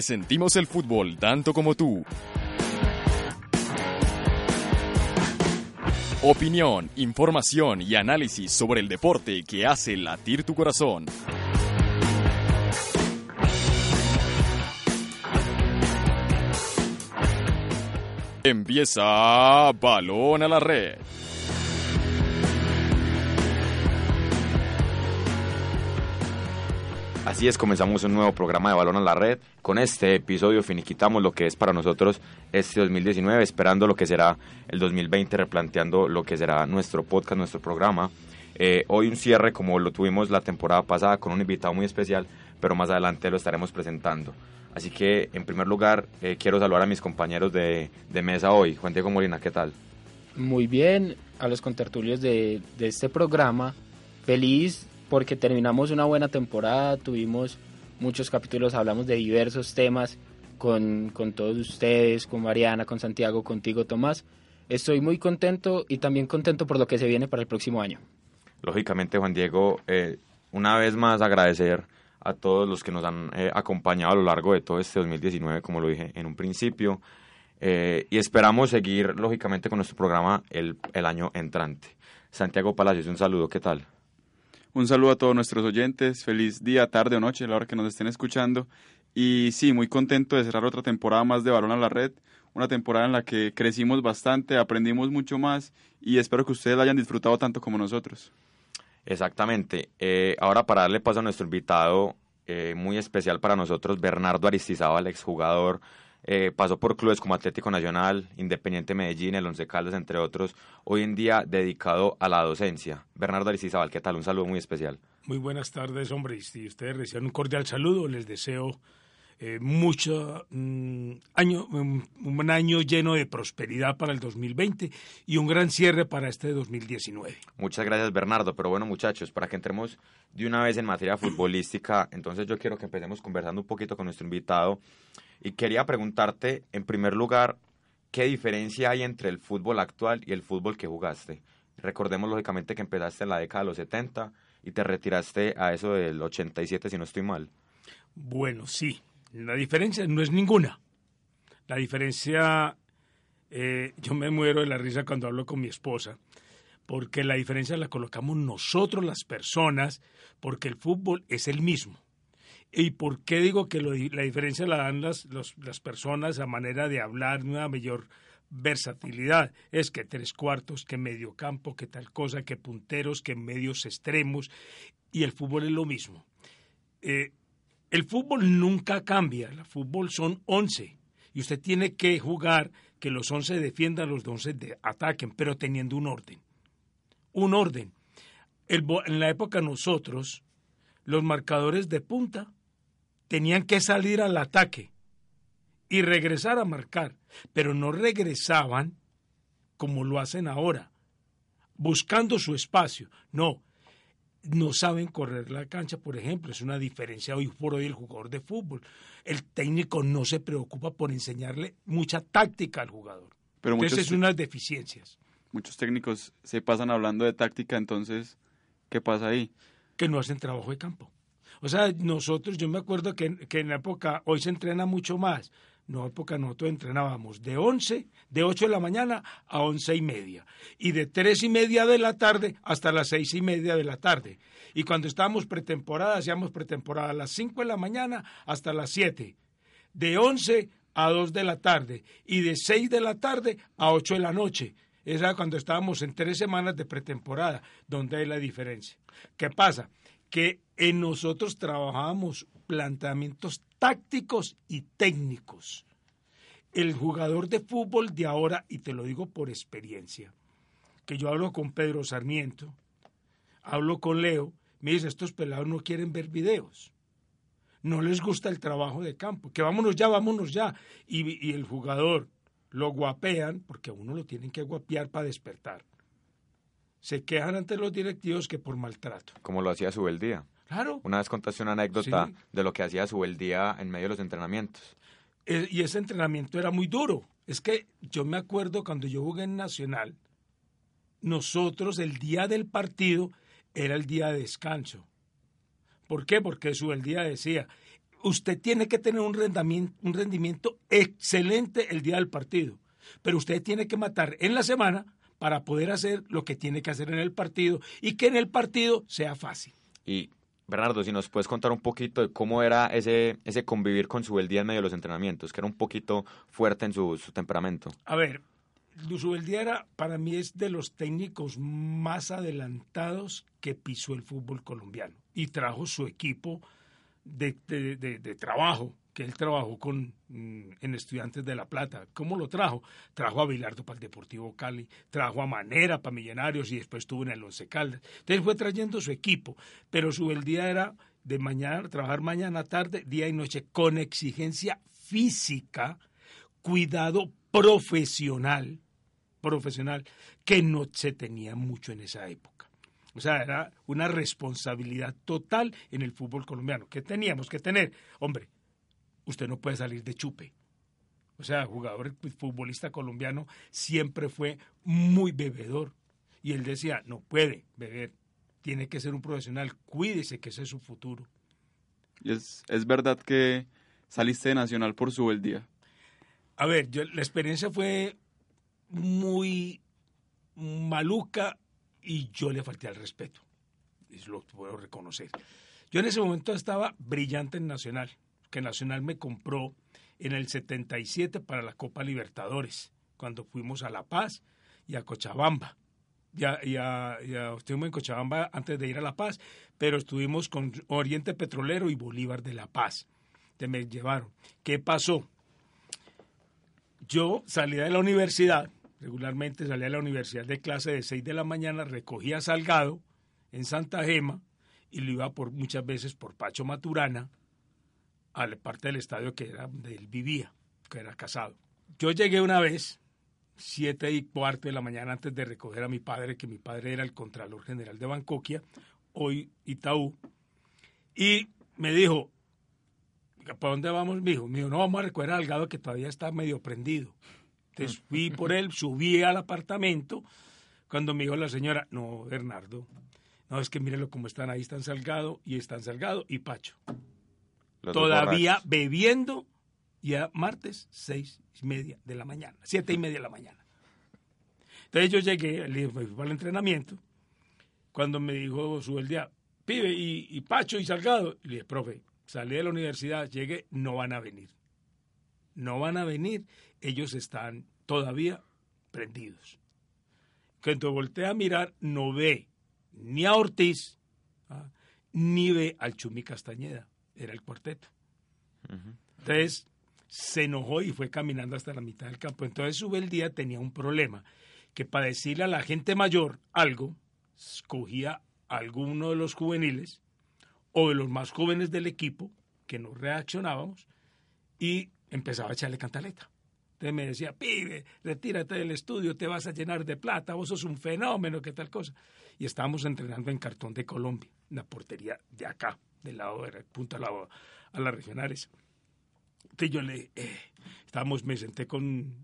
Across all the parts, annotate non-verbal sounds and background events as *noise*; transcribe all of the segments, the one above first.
Porque sentimos el fútbol tanto como tú. Opinión, información y análisis sobre el deporte que hace latir tu corazón. Empieza Balón a la Red. Así es, comenzamos un nuevo programa de Balón a la Red. Con este episodio finiquitamos lo que es para nosotros este 2019, esperando lo que será el 2020, replanteando lo que será nuestro podcast, nuestro programa. Eh, hoy un cierre como lo tuvimos la temporada pasada con un invitado muy especial, pero más adelante lo estaremos presentando. Así que, en primer lugar, eh, quiero saludar a mis compañeros de, mesa hoy. Juan Diego Molina, ¿qué tal? Muy bien, a los contertulios de este programa. Feliz porque terminamos una buena temporada, tuvimos muchos capítulos, hablamos de diversos temas con, con todos ustedes, con Mariana, con Santiago, contigo Tomás. Estoy muy contento y también contento por lo que se viene para el próximo año. Lógicamente, Juan Diego, eh, una vez más agradecer a todos los que nos han eh, acompañado a lo largo de todo este 2019, como lo dije en un principio, eh, y esperamos seguir, lógicamente, con nuestro programa el, el año entrante. Santiago Palacios, un saludo, ¿qué tal? Un saludo a todos nuestros oyentes, feliz día, tarde o noche, a la hora que nos estén escuchando. Y sí, muy contento de cerrar otra temporada más de Balón a la Red, una temporada en la que crecimos bastante, aprendimos mucho más y espero que ustedes la hayan disfrutado tanto como nosotros. Exactamente. Eh, ahora para darle paso a nuestro invitado eh, muy especial para nosotros, Bernardo Aristizábal, exjugador eh, pasó por clubes como Atlético Nacional, Independiente Medellín, el Once Caldas, entre otros. Hoy en día dedicado a la docencia. Bernardo Aristizabal, ¿qué tal? Un saludo muy especial. Muy buenas tardes, hombre. Y si ustedes reciben un cordial saludo, les deseo eh, mucho mm, año, un, un año lleno de prosperidad para el 2020 y un gran cierre para este 2019. Muchas gracias, Bernardo. Pero bueno, muchachos, para que entremos de una vez en materia futbolística, entonces yo quiero que empecemos conversando un poquito con nuestro invitado. Y quería preguntarte, en primer lugar, ¿qué diferencia hay entre el fútbol actual y el fútbol que jugaste? Recordemos lógicamente que empezaste en la década de los 70 y te retiraste a eso del 87, si no estoy mal. Bueno, sí. La diferencia no es ninguna. La diferencia, eh, yo me muero de la risa cuando hablo con mi esposa, porque la diferencia la colocamos nosotros las personas, porque el fútbol es el mismo. ¿Y por qué digo que lo, la diferencia la dan las, las personas a manera de hablar, una mayor versatilidad? Es que tres cuartos, que medio campo, que tal cosa, que punteros, que medios extremos, y el fútbol es lo mismo. Eh, el fútbol nunca cambia, el fútbol son once, y usted tiene que jugar que los once defiendan, los once de ataquen, pero teniendo un orden. Un orden. En la época nosotros, los marcadores de punta tenían que salir al ataque y regresar a marcar, pero no regresaban como lo hacen ahora, buscando su espacio. No, no saben correr la cancha, por ejemplo, es una diferencia hoy por hoy el jugador de fútbol. El técnico no se preocupa por enseñarle mucha táctica al jugador. Pero entonces muchos, es unas deficiencias. Muchos técnicos se pasan hablando de táctica, entonces, ¿qué pasa ahí? Que no hacen trabajo de campo. O sea, nosotros, yo me acuerdo que, que en la época, hoy se entrena mucho más. La época nosotros entrenábamos de 11, de 8 de la mañana a 11 y media. Y de 3 y media de la tarde hasta las 6 y media de la tarde. Y cuando estábamos pretemporada, hacíamos pretemporada a las 5 de la mañana hasta las 7. De 11 a 2 de la tarde. Y de 6 de la tarde a 8 de la noche. Esa cuando estábamos en tres semanas de pretemporada, donde hay la diferencia. ¿Qué pasa? Que en nosotros trabajábamos planteamientos tácticos y técnicos. El jugador de fútbol de ahora, y te lo digo por experiencia, que yo hablo con Pedro Sarmiento, hablo con Leo, me dice, estos pelados no quieren ver videos, no les gusta el trabajo de campo, que vámonos ya, vámonos ya. Y, el jugador lo guapean, porque uno lo tienen que guapear para despertar. Se quejan ante los directivos que por maltrato. Como lo hacía Subeldía. Claro. Una vez contaste una anécdota Sí. de lo que hacía Subeldía en medio de los entrenamientos. Eh, y ese entrenamiento era muy duro. Es que yo me acuerdo cuando yo jugué en Nacional, nosotros el día del partido era el día de descanso. ¿Por qué? Porque su el día decía, usted tiene que tener un rendimiento, un rendimiento excelente el día del partido, pero usted tiene que matar en la semana para poder hacer lo que tiene que hacer en el partido y que en el partido sea fácil. Y Bernardo, si nos puedes contar un poquito de cómo era ese, ese convivir con Subeldía en medio de los entrenamientos, que era un poquito fuerte en su, su temperamento. A ver, Duzubeldia era, para mí es de los técnicos más adelantados que pisó el fútbol colombiano y trajo su equipo de, de- de- de trabajo, él trabajó con mm, en Estudiantes de La Plata. ¿Cómo lo trajo? Trajo a Bilardo para el Deportivo Cali, trajo a Manera para Millonarios y después estuvo en el Once Caldas. Entonces fue trayendo su equipo, pero su día era de mañana, trabajar mañana, tarde, día y noche, con exigencia física, cuidado profesional, profesional, que no se tenía mucho en esa época. O sea, era una responsabilidad total en el fútbol colombiano. ¿Qué teníamos que tener? Hombre, usted no puede salir de chupe. O sea, jugador futbolista colombiano siempre fue muy bebedor. Y él decía, no puede beber, tiene que ser un profesional, cuídese que ese es su futuro. Y es, es verdad que saliste de Nacional por Subeldía. A ver, yo, la experiencia fue muy maluca y yo le falté al respeto. Eso lo puedo reconocer. Yo en ese momento estaba brillante en Nacional, que Nacional me compró en el 77 para la Copa Libertadores, cuando fuimos a La Paz y a Cochabamba. Ya, ya, ya estuvimos en Cochabamba antes de ir a La Paz, pero estuvimos con Oriente Petrolero y Bolívar de La Paz. Te me llevaron. ¿Qué pasó? Yo salía de la universidad, regularmente salía de la universidad de clase de 6 de la mañana, recogía Salgado en Santa Gema y lo iba por muchas veces por Pacho Maturana a la parte del estadio que era donde él vivía, que era casado. Yo llegué una vez, siete y cuarto de la mañana antes de recoger a mi padre, que mi padre era el Contralor General de Bancoquia, hoy Itaú, y me dijo, ¿para dónde vamos, mijo? Me dijo, no, vamos a recoger a Salgado que todavía está medio prendido. Entonces *laughs* fui por él, subí al apartamento, cuando me dijo la señora, no, Bernardo, no, es que mírelo cómo están, ahí están Salgado, y están Salgado y Pacho. Los Todavía bebiendo, ya martes, seis y media de la mañana, siete y media de la mañana. Entonces yo llegué, le dije, me fui para el entrenamiento, cuando me dijo su el día, pibe, y, y Pacho y Salgado, le dije, profe, salí de la universidad, llegué, no van a venir. No van a venir, ellos están todavía prendidos. Cuando voltea a mirar, no ve ni a Ortiz, ¿ah? ni ve al Chumi Castañeda, era el cuarteto. Entonces se enojó y fue caminando hasta la mitad del campo. Entonces Subeldía tenía un problema, que para decirle a la gente mayor algo, escogía a alguno de los juveniles o de los más jóvenes del equipo, que no reaccionábamos, y empezaba a echarle cantaleta. Entonces me decía, pibe, retírate del estudio, te vas a llenar de plata, vos sos un fenómeno, qué tal cosa. Y estábamos entrenando en Cartón de Colombia, en la portería de acá, del lado de punto a, la, a las regionales. Entonces yo le, eh, estábamos, me senté con,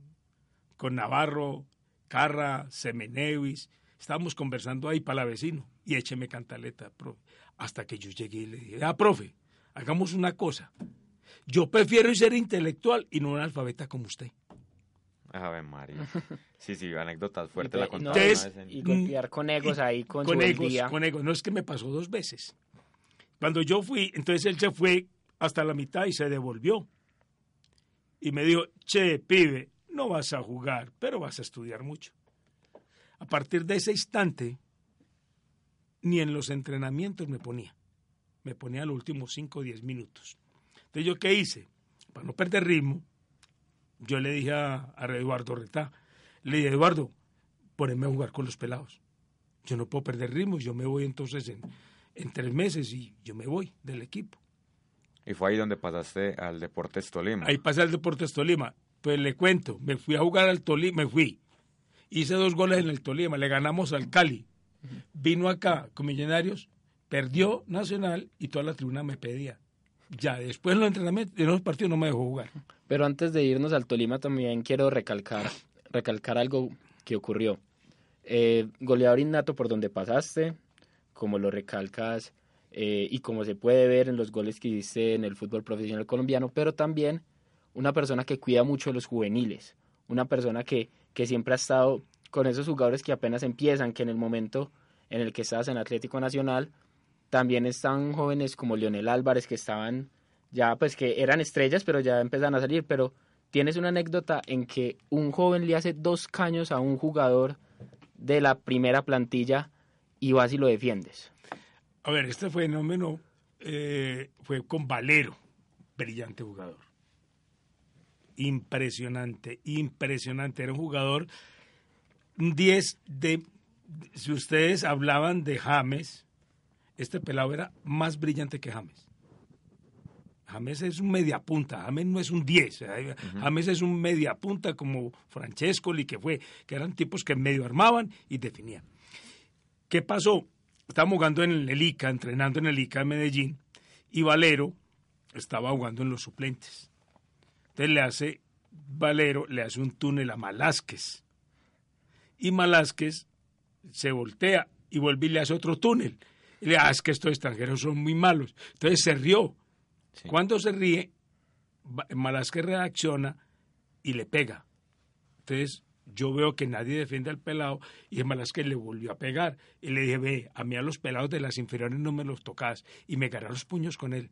con Navarro, Carra, Semenewis, estábamos conversando ahí para la vecino, y écheme cantaleta, profe. Hasta que yo llegué y le dije, ah, profe, hagamos una cosa. Yo prefiero ser intelectual y no un alfabeta como usted. Ave María. Sí, sí, anécdotas fuertes la contaba no, en- y golpear con egos ahí con, con su egos, día. con egos. No es que me pasó dos veces. Cuando yo fui, entonces él se fue hasta la mitad y se devolvió. Y me dijo, che, pibe, no vas a jugar, pero vas a estudiar mucho. A partir de ese instante, ni en los entrenamientos me ponía. me ponía los últimos 5 o 10 minutos. Entonces, ¿yo qué hice? Para no perder ritmo, yo le dije a, Eduardo Retá, le dije, Eduardo, poneme a jugar con los pelados. Yo no puedo perder ritmo, yo me voy entonces en, en tres meses y yo me voy del equipo. Y fue ahí donde pasaste al Deportes Tolima. Ahí pasé al Deportes Tolima. Pues le cuento, me fui a jugar al Tolima, me fui. Hice dos goles en el Tolima, le ganamos al Cali. Vino acá con Millonarios, perdió Nacional y toda la tribuna me pedía. Ya, después en los entrenamientos, en los partidos no me dejó jugar. Pero antes de irnos al Tolima también quiero recalcar, recalcar algo que ocurrió. Eh, goleador innato por donde pasaste, como lo recalcas eh, y como se puede ver en los goles que hiciste en el fútbol profesional colombiano, pero también una persona que cuida mucho de los juveniles, una persona que, que siempre ha estado con esos jugadores que apenas empiezan, que en el momento en el que estás en Atlético Nacional, también están jóvenes como Leonel Álvarez que estaban ya pues que eran estrellas pero ya empezaron a salir, pero tienes una anécdota en que un joven le hace dos caños a un jugador de la primera plantilla y vas y lo defiendes. A ver, este fenómeno eh, fue con Valero, brillante jugador. Impresionante, impresionante. Era un jugador 10 de... Si ustedes hablaban de James, este pelado era más brillante que James. James es un media punta, James no es un 10, James es un media punta como Francescoli que fue, que eran tipos que medio armaban y definían. ¿Qué pasó? Estábamos jugando en el ICA, entrenando en el ICA de Medellín, y Valero estaba jugando en los suplentes. Entonces le hace, Valero le hace un túnel a Malásquez. Y Malásquez se voltea y vuelve y le hace otro túnel. Y le dice, ah, es que estos extranjeros son muy malos. Entonces se rió. Cuando se ríe, Malásquez reacciona y le pega. Entonces yo veo que nadie defiende al pelado y es que le volvió a pegar. Y le dije, ve, a mí a los pelados de las inferiores no me los tocas. Y me agarré los puños con él.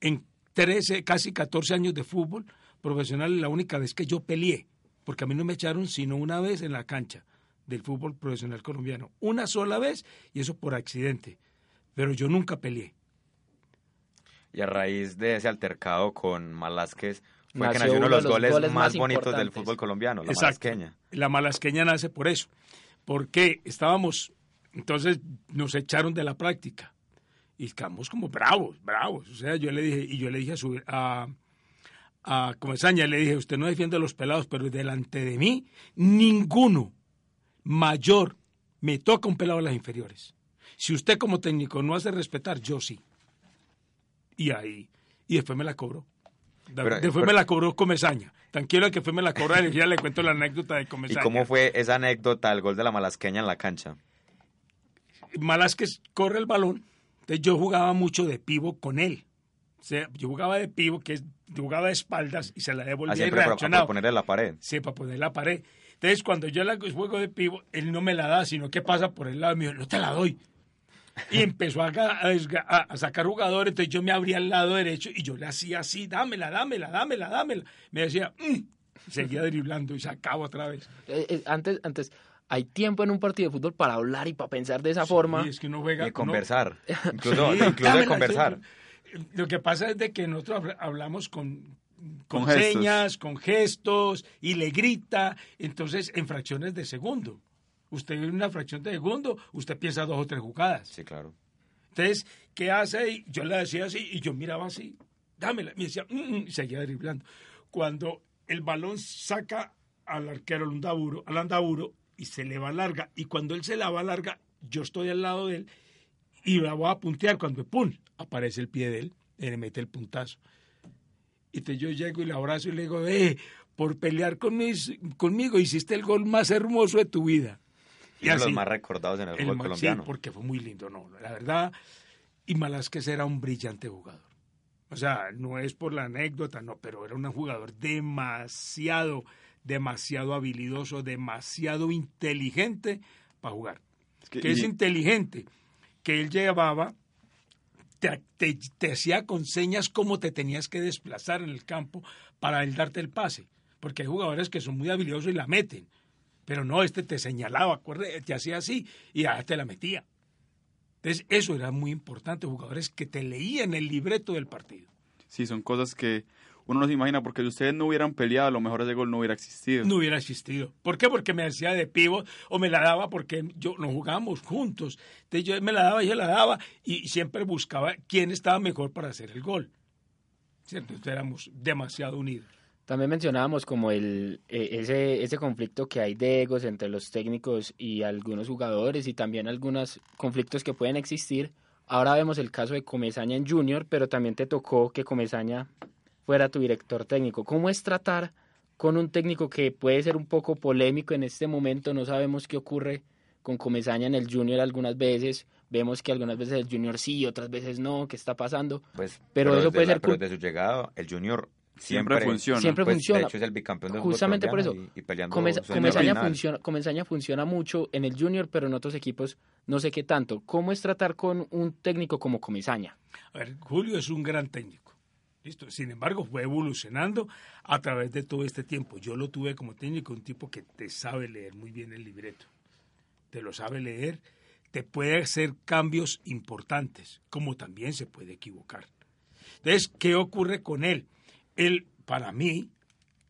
En 13, casi 14 años de fútbol profesional, la única vez que yo peleé, porque a mí no me echaron sino una vez en la cancha del fútbol profesional colombiano. Una sola vez y eso por accidente. Pero yo nunca peleé. Y a raíz de ese altercado con Malásquez, fue que nació uno de los, goles, más, bonitos del fútbol colombiano, la malasqueña. La malasqueña nace por eso. Porque estábamos, entonces nos echaron de la práctica. Y quedamos como bravos, bravos. O sea, yo le dije, y yo le dije a su, a, a Comesaña, le dije, usted no defiende a los pelados, pero delante de mí, ninguno mayor me toca un pelado en las inferiores. Si usted como técnico no hace respetar, yo sí. Y ahí, y después me la cobró. Después me la cobró Comesaña. Tranquilo que fue me la cobró y ya le cuento la anécdota de Comesaña. ¿Y cómo fue esa anécdota, el gol de la Malasqueña en la cancha? Malasquez corre el balón. Entonces yo jugaba mucho de pivo con él. O sea, yo jugaba de pivo, que jugaba de espaldas y se la devolvía y reaccionaba. Para ponerle la pared. Sí, para poner la pared. Entonces, cuando yo la juego de pivo, él no me la da, sino que pasa por el lado mío. No te la doy y empezó a, a, sacar jugadores, entonces yo me abría al lado derecho y yo le hacía así, dámela, dámela, dámela, dámela. Me decía, mm", seguía driblando y sacaba otra vez. Eh, eh, antes, antes, hay tiempo en un partido de fútbol para hablar y para pensar de esa forma. Es que uno juega, y conversar, *laughs* incluso, incluso de conversar. Lo que pasa es de que nosotros hablamos con, con, señas, con gestos, y le grita, entonces en fracciones de segundo. Usted en una fracción de segundo, usted piensa dos o tres jugadas. Sí, claro. Entonces, ¿qué hace? Yo le decía así y yo miraba así, dámela. Me decía, mm, mm", y seguía driblando. Cuando el balón saca al arquero al andaburo, al andaburo y se le va larga, y cuando él se la va larga, yo estoy al lado de él y la voy a puntear. Cuando ¡pum! aparece el pie de él y le mete el puntazo. Y entonces yo llego y le abrazo y le digo, eh, por pelear con conmigo hiciste el gol más hermoso de tu vida. Y uno de los más recordados en el, fútbol colombiano. Sí, porque fue muy lindo, no, la verdad. Y Malásquez era un brillante jugador. O sea, no es por la anécdota, no, pero era un jugador demasiado, demasiado habilidoso, demasiado inteligente para jugar. que, es inteligente, que él llevaba, te, te, hacía con señas cómo te tenías que desplazar en el campo para él darte el pase. Porque hay jugadores que son muy habilidosos y la meten pero no, este te señalaba, te hacía así y ya te la metía. Entonces, eso era muy importante, jugadores que te leían el libreto del partido. Sí, son cosas que uno no se imagina, porque si ustedes no hubieran peleado, a lo mejor ese gol no hubiera existido. No hubiera existido. ¿Por qué? Porque me hacía de pivo o me la daba porque yo no jugábamos juntos. Entonces yo me la daba y yo la daba y siempre buscaba quién estaba mejor para hacer el gol. ¿Cierto? Entonces éramos demasiado unidos. También mencionábamos como el, eh, ese, ese conflicto que hay de egos entre los técnicos y algunos jugadores y también algunos conflictos que pueden existir. Ahora vemos el caso de Comesaña en Junior, pero también te tocó que Comesaña fuera tu director técnico. ¿Cómo es tratar con un técnico que puede ser un poco polémico en este momento? No sabemos qué ocurre con Comesaña en el Junior algunas veces. Vemos que algunas veces el Junior sí, otras veces no, ¿qué está pasando? Pues, pero, eso puede la, ser... Pero desde su llegada, el Junior Siempre, funciona. Siempre pues, funciona. De hecho, es el bicampeón del Justamente por eso. Y, y peleando Comesaña, final. funciona, Comesaña funciona mucho en el Junior, pero en otros equipos no sé qué tanto. ¿Cómo es tratar con un técnico como Comesaña? A ver, Julio es un gran técnico. ¿Listo? Sin embargo, fue evolucionando a través de todo este tiempo. Yo lo tuve como técnico, un tipo que te sabe leer muy bien el libreto. Te lo sabe leer, te puede hacer cambios importantes, como también se puede equivocar. Entonces, ¿qué ocurre con él? Él, para mí,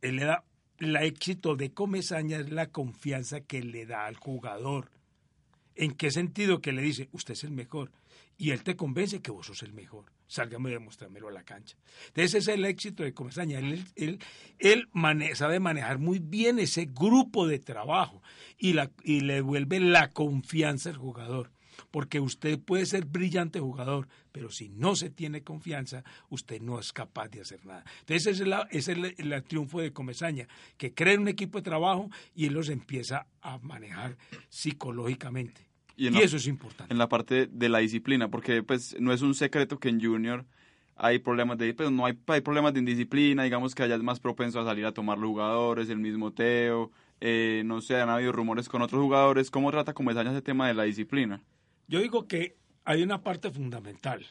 él le da el éxito de Comesaña es la confianza que le da al jugador. ¿En qué sentido? Que le dice, usted es el mejor. Y él te convence que vos sos el mejor. Sálgame y demuéstramelo a la cancha. Entonces ese es el éxito de Comesaña. Él, él, él mane sabe manejar muy bien ese grupo de trabajo y, la, y le devuelve la confianza al jugador. Porque usted puede ser brillante jugador, pero si no se tiene confianza, usted no es capaz de hacer nada. Entonces ese es, la, ese es el, el triunfo de Comesaña, que crea un equipo de trabajo y él los empieza a manejar psicológicamente. Y, en y la, eso es importante. En la parte de la disciplina, porque pues no es un secreto que en Junior hay problemas de pues, no hay, hay problemas de indisciplina, digamos que allá es más propenso a salir a tomar los jugadores, el mismo Teo, eh, no sé, han habido rumores con otros jugadores. ¿Cómo trata Comesaña ese tema de la disciplina? Yo digo que hay una parte fundamental.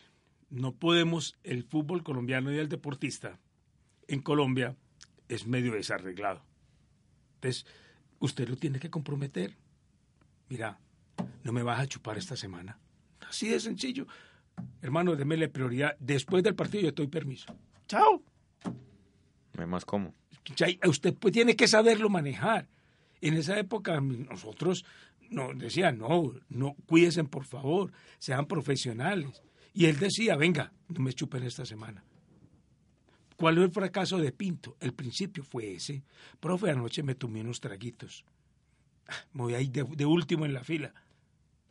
No podemos, el fútbol colombiano y el deportista en Colombia es medio desarreglado. Entonces, usted lo tiene que comprometer. Mira, no me vas a chupar esta semana. Así de sencillo. Hermano, démele prioridad. Después del partido yo doy permiso. Chao. No hay más cómo. Usted pues tiene que saberlo manejar. En esa época nosotros no, decían, no, no, cuídense por favor, sean profesionales. Y él decía, venga, no me chupen esta semana. ¿Cuál es el fracaso de Pinto? El principio fue ese. Profe, anoche me tomé unos traguitos. Me voy ahí de, último en la fila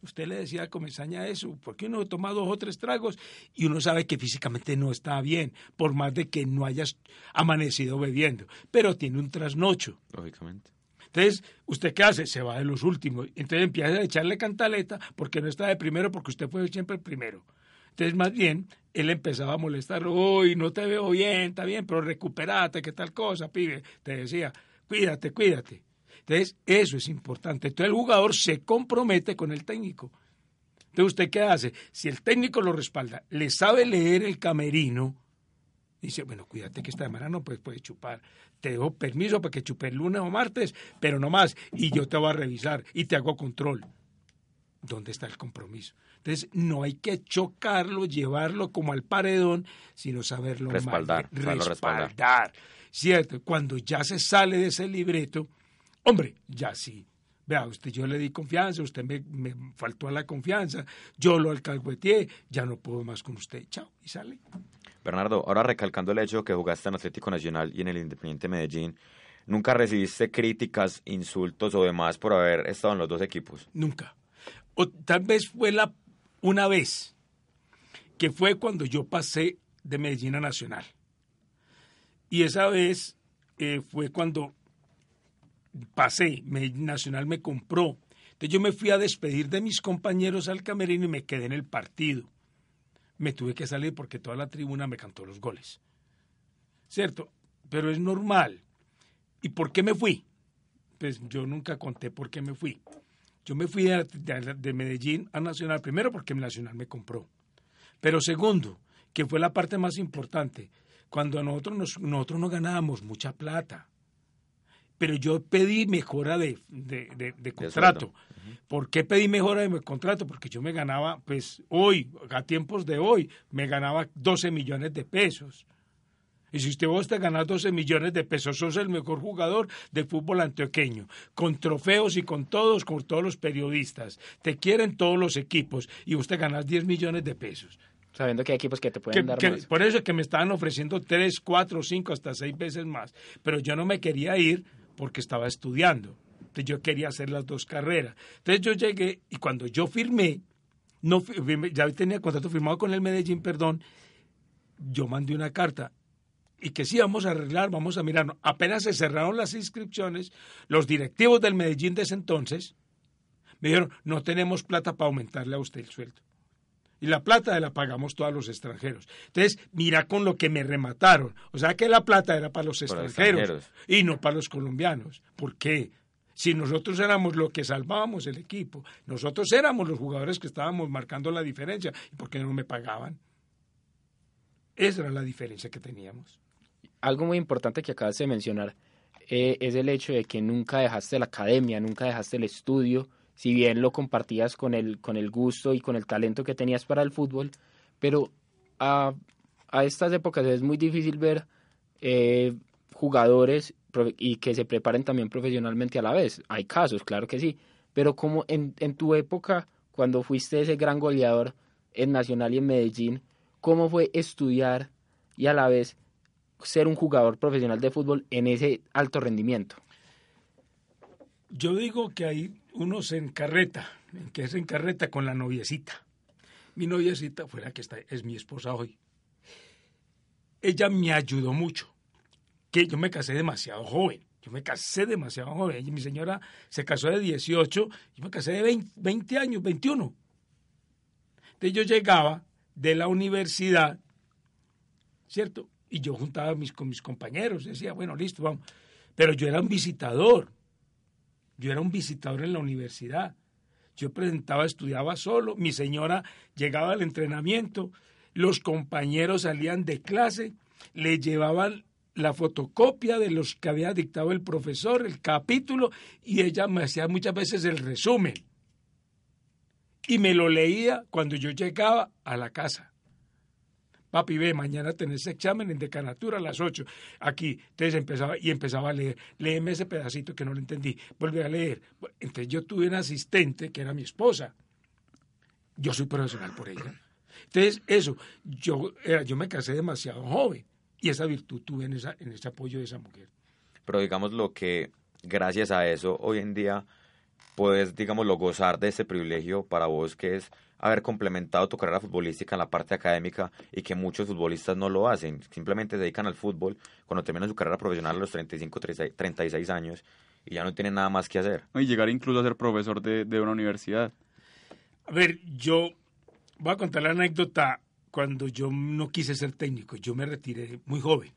usted le decía Comesaña eso, porque uno toma dos o tres tragos y uno sabe que físicamente no está bien, por más de que no hayas amanecido bebiendo, pero tiene un trasnocho. Lógicamente. Entonces, ¿usted qué hace? Se va de los últimos. Entonces empieza a echarle cantaleta porque no está de primero, porque usted fue siempre el primero. Entonces, más bien, él empezaba a molestar, uy, no te veo bien, está bien, pero recuperate, qué tal cosa, pibe. Te decía, cuídate, cuídate. Entonces, eso es importante. Entonces, el jugador se compromete con el técnico. Entonces, ¿usted qué hace? Si el técnico lo respalda, le sabe leer el camerino, dice, bueno, cuídate que esta semana no puedes, puedes chupar. Te dejo permiso para que chupe el lunes o martes, pero no más. Y yo te voy a revisar y te hago control. ¿Dónde está el compromiso? Entonces, no hay que chocarlo, llevarlo como al paredón, sino saberlo respaldar. Mal, respaldar. respaldar. ¿Cierto? Cuando ya se sale de ese libreto, Hombre, ya sí. Vea, usted yo le di confianza, usted me, me faltó a la confianza, yo lo alcahueteé, ya no puedo más con usted. Chao, y sale. Bernardo, ahora recalcando el hecho que jugaste en Atlético Nacional y en el Independiente Medellín, ¿nunca recibiste críticas, insultos o demás por haber estado en los dos equipos? Nunca. O tal vez fue la una vez, que fue cuando yo pasé de Medellín a Nacional. Y esa vez eh, fue cuando pasé, me, Nacional me compró. Entonces yo me fui a despedir de mis compañeros al camerino y me quedé en el partido. Me tuve que salir porque toda la tribuna me cantó los goles. ¿Cierto? Pero es normal. ¿Y por qué me fui? Pues yo nunca conté por qué me fui. Yo me fui de, de, de Medellín a Nacional, primero porque Nacional me compró. Pero segundo, que fue la parte más importante, cuando nosotros, nos, nosotros no ganábamos mucha plata pero yo pedí mejora de, de, de, contrato. ¿Por qué pedí mejora de mi contrato? Porque yo me ganaba, pues hoy, a tiempos de hoy, me ganaba 12 millones de pesos. Y si usted vos te ganas 12 millones de pesos, sos el mejor jugador de fútbol antioqueño, con trofeos y con todos, con todos los periodistas. Te quieren todos los equipos y usted ganas 10 millones de pesos. Sabiendo que hay equipos que te pueden dar más. Por eso es que me estaban ofreciendo 3, 4, 5, hasta 6 veces más. Pero yo no me quería ir porque estaba estudiando. Entonces yo quería hacer las dos carreras. Entonces yo llegué y cuando yo firmé, no, ya tenía contrato firmado con el Medellín, perdón, yo mandé una carta y que sí vamos a arreglar, vamos a mirar. Apenas se cerraron las inscripciones, los directivos del Medellín de ese entonces me dijeron, no tenemos plata para aumentarle a usted el sueldo. Y la plata la pagamos todos los extranjeros. Entonces, mira con lo que me remataron. O sea que la plata era para los extranjeros, y no para los colombianos. ¿Por qué? Si nosotros éramos los que salvábamos el equipo, nosotros éramos los jugadores que estábamos marcando la diferencia. ¿Y por qué no me pagaban? Esa era la diferencia que teníamos. Algo muy importante que acabas de mencionar eh, es el hecho de que nunca dejaste la academia, nunca dejaste el estudio, si bien lo compartías con el, con el gusto y con el talento que tenías para el fútbol, pero a, a estas épocas es muy difícil ver eh, jugadores y que se preparen también profesionalmente a la vez. Hay casos, claro que sí, pero como en, en tu época, cuando fuiste ese gran goleador en Nacional y en Medellín, ¿cómo fue estudiar y a la vez ser un jugador profesional de fútbol en ese alto rendimiento? Yo digo que hay uno se encarreta, que se encarreta con la noviecita. Mi noviecita fue la que está, es mi esposa hoy. Ella me ayudó mucho, que yo me casé demasiado joven. Yo me casé demasiado joven. Mi señora se casó de 18, yo me casé de 20, años, 21. Entonces yo llegaba de la universidad, ¿cierto? Y yo juntaba mis, con mis compañeros, decía, bueno, listo, vamos. Pero yo era un visitador. Yo era un visitador en la universidad. Yo presentaba, estudiaba solo. Mi señora llegaba al entrenamiento. Los compañeros salían de clase, le llevaban la fotocopia de los que había dictado el profesor, el capítulo, y ella me hacía muchas veces el resumen. Y me lo leía cuando yo llegaba a la casa papi, ve, mañana tenés examen en decanatura a las 8. Aquí, entonces empezaba, y empezaba a leer, léeme ese pedacito que no lo entendí, vuelve a leer. Entonces yo tuve una asistente que era mi esposa. Yo soy profesional por ella. Entonces, eso, yo, era, yo me casé demasiado joven y esa virtud tuve en, esa, en ese apoyo de esa mujer. Pero digamos lo que, gracias a eso, hoy en día puedes, digámoslo, gozar de ese privilegio para vos que es haber complementado tu carrera futbolística en la parte académica y que muchos futbolistas no lo hacen, simplemente se dedican al fútbol cuando terminan su carrera profesional a los 35, 36 años y ya no tienen nada más que hacer. Y llegar incluso a ser profesor de, de una universidad. A ver, yo voy a contar la anécdota cuando yo no quise ser técnico, yo me retiré muy joven.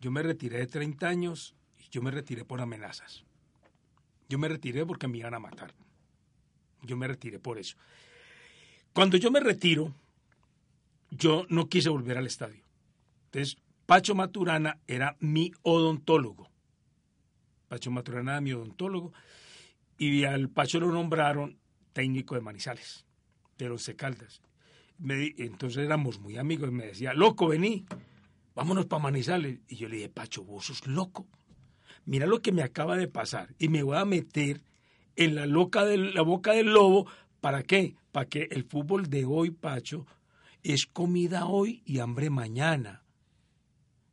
Yo me retiré de 30 años y yo me retiré por amenazas. Yo me retiré porque me iban a matar. Yo me retiré por eso. Cuando yo me retiro, yo no quise volver al estadio. Entonces, Pacho Maturana era mi odontólogo. Pacho Maturana era mi odontólogo. Y al Pacho lo nombraron técnico de Manizales, de los Caldas. entonces éramos muy amigos y me decía, loco, vení, vámonos para Manizales. Y yo le dije, Pacho, vos sos loco. Mira lo que me acaba de pasar. Y me voy a meter en la, loca la boca del lobo. ¿Para qué? Para que el fútbol de hoy, Pacho, es comida hoy y hambre mañana.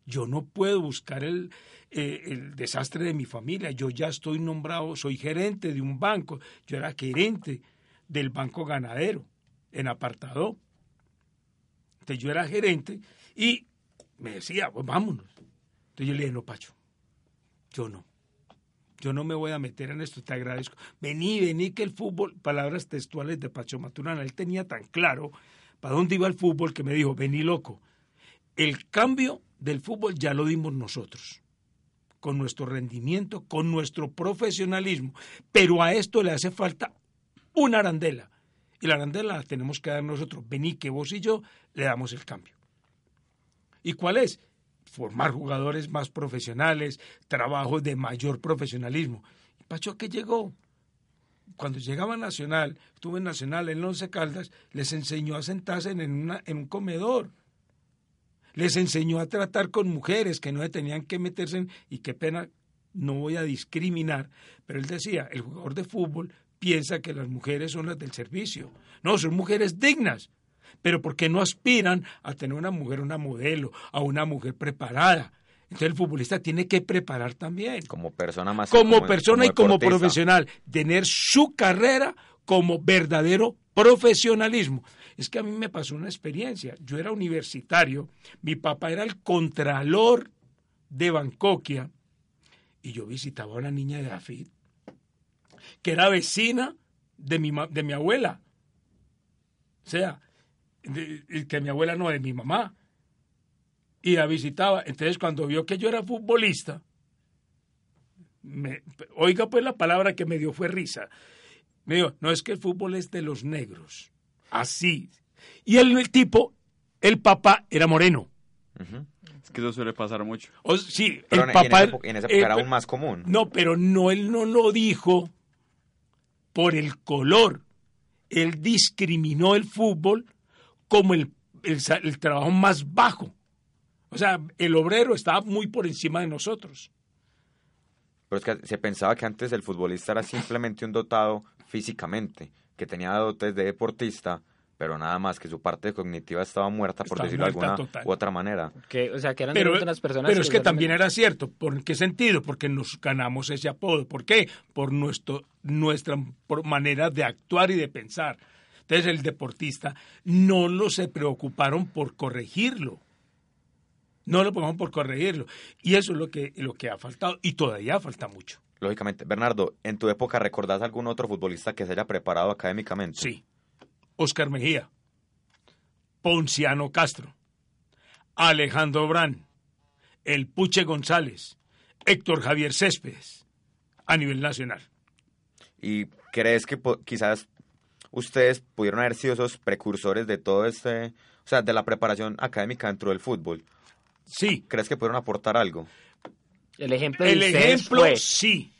Yo no puedo buscar el, eh, el, desastre de mi familia. Yo ya estoy nombrado, soy gerente de un banco. Yo era gerente del banco ganadero en apartado. Entonces yo era gerente y me decía, pues vámonos. Entonces yo le dije, no, Pacho, yo no yo no me voy a meter en esto, te agradezco. Vení, vení que el fútbol, palabras textuales de Pacho Maturana, él tenía tan claro para dónde iba el fútbol que me dijo, vení loco, el cambio del fútbol ya lo dimos nosotros, con nuestro rendimiento, con nuestro profesionalismo, pero a esto le hace falta una arandela, y la arandela la tenemos que dar nosotros, vení que vos y yo le damos el cambio. ¿Y cuál es? Formar jugadores más profesionales, trabajos de mayor profesionalismo. ¿Y Pacho qué llegó? Cuando llegaba Nacional, estuve en Nacional en Once Caldas, les enseñó a sentarse en, una, en un comedor. Les enseñó a tratar con mujeres que no tenían que meterse en, y qué pena, no voy a discriminar, pero él decía, el jugador de fútbol piensa que las mujeres son las del servicio. No, son mujeres dignas, pero ¿por qué no aspiran a tener una mujer, una modelo, a una mujer preparada? Entonces el futbolista tiene que preparar también. Como persona más. Como, persona y como profesional. Tener su carrera como verdadero profesionalismo. Es que a mí me pasó una experiencia. Yo era universitario, mi papá era el contralor de Bancoquia y yo visitaba a una niña de Afid que era vecina de mi, de mi abuela. O sea, que mi abuela no, de mi mamá. Y la visitaba. Entonces, cuando vio que yo era futbolista, me, oiga pues la palabra que me dio fue risa. Me dijo, no es que el fútbol es de los negros. Así. Y el, tipo, el papá, era moreno. Es que eso suele pasar mucho. sí, el papá. En esa época, era aún más común. No, pero no, él no lo dijo por el color. Él discriminó el fútbol como el, el, trabajo más bajo. O sea, el obrero estaba muy por encima de nosotros. Pero es que se pensaba que antes el futbolista era simplemente un dotado físicamente, que tenía dotes de deportista, pero nada más que su parte cognitiva estaba muerta, por decirlo de alguna u otra manera. Que, o sea, que eran pero, personas. Pero es que también era cierto. ¿Por qué sentido? Porque nos ganamos ese apodo. ¿Por qué? Por nuestro, nuestra manera de actuar y de pensar. Entonces el deportista no lo se preocuparon por corregirlo. No lo preocuparon por corregirlo. Y eso es lo que, lo que ha faltado. Y todavía falta mucho. Lógicamente. Bernardo, ¿en tu época recordás algún otro futbolista que se haya preparado académicamente? Sí. Oscar Mejía. Ponciano Castro. Alejandro Brán. El Puche González. Héctor Javier Céspedes. A nivel nacional. ¿Y crees que quizás ustedes pudieron haber sido esos precursores de todo este, o sea, de la preparación académica dentro del fútbol. Sí. ¿Crees que pudieron aportar algo? El ejemplo, el ejemplo sí,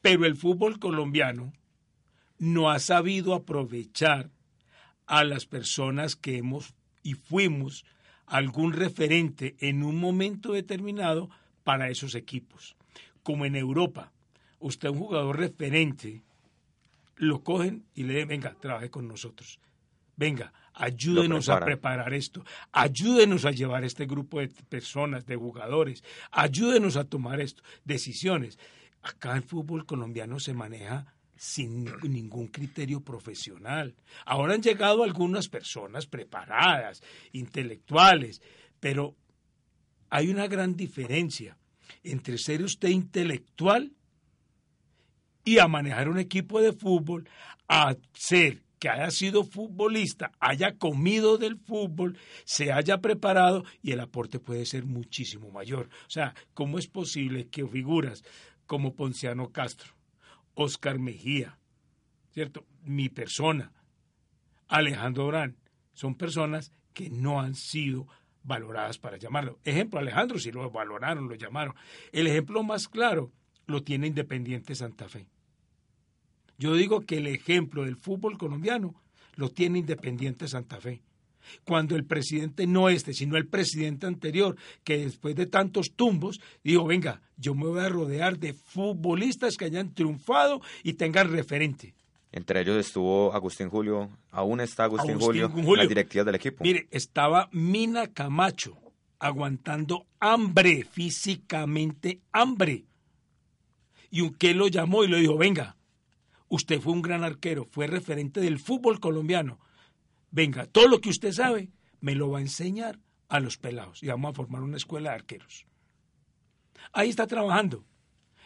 pero el fútbol colombiano no ha sabido aprovechar a las personas que hemos y fuimos algún referente en un momento determinado para esos equipos. Como en Europa, usted es un jugador referente lo cogen y le dicen, venga, trabaje con nosotros. Venga, ayúdenos a preparar esto, ayúdenos a llevar este grupo de personas, de jugadores, ayúdenos a tomar esto, decisiones. Acá el fútbol colombiano se maneja sin ningún criterio profesional. Ahora han llegado algunas personas preparadas, intelectuales, pero hay una gran diferencia entre ser usted intelectual y a manejar un equipo de fútbol, a ser que haya sido futbolista, haya comido del fútbol, se haya preparado y el aporte puede ser muchísimo mayor. O sea, ¿cómo es posible que figuras como Ponciano Castro, Oscar Mejía, ¿cierto? Mi persona, Alejandro Orán, son personas que no han sido valoradas para llamarlo. Ejemplo, Alejandro, si lo valoraron, lo llamaron. El ejemplo más claro lo tiene Independiente Santa Fe. Yo digo que el ejemplo del fútbol colombiano lo tiene Independiente Santa Fe. Cuando el presidente no este, sino el presidente anterior, que después de tantos tumbos, dijo, venga, yo me voy a rodear de futbolistas que hayan triunfado y tengan referente. Entre ellos estuvo Agustín Julio, aún está Agustín, Julio, Julio, en las directivas del equipo. Mire, estaba Mina Camacho aguantando hambre, físicamente hambre. Y un que lo llamó y le dijo, venga, usted fue un gran arquero, fue referente del fútbol colombiano. Venga, todo lo que usted sabe me lo va a enseñar a los pelados y vamos a formar una escuela de arqueros. Ahí está trabajando.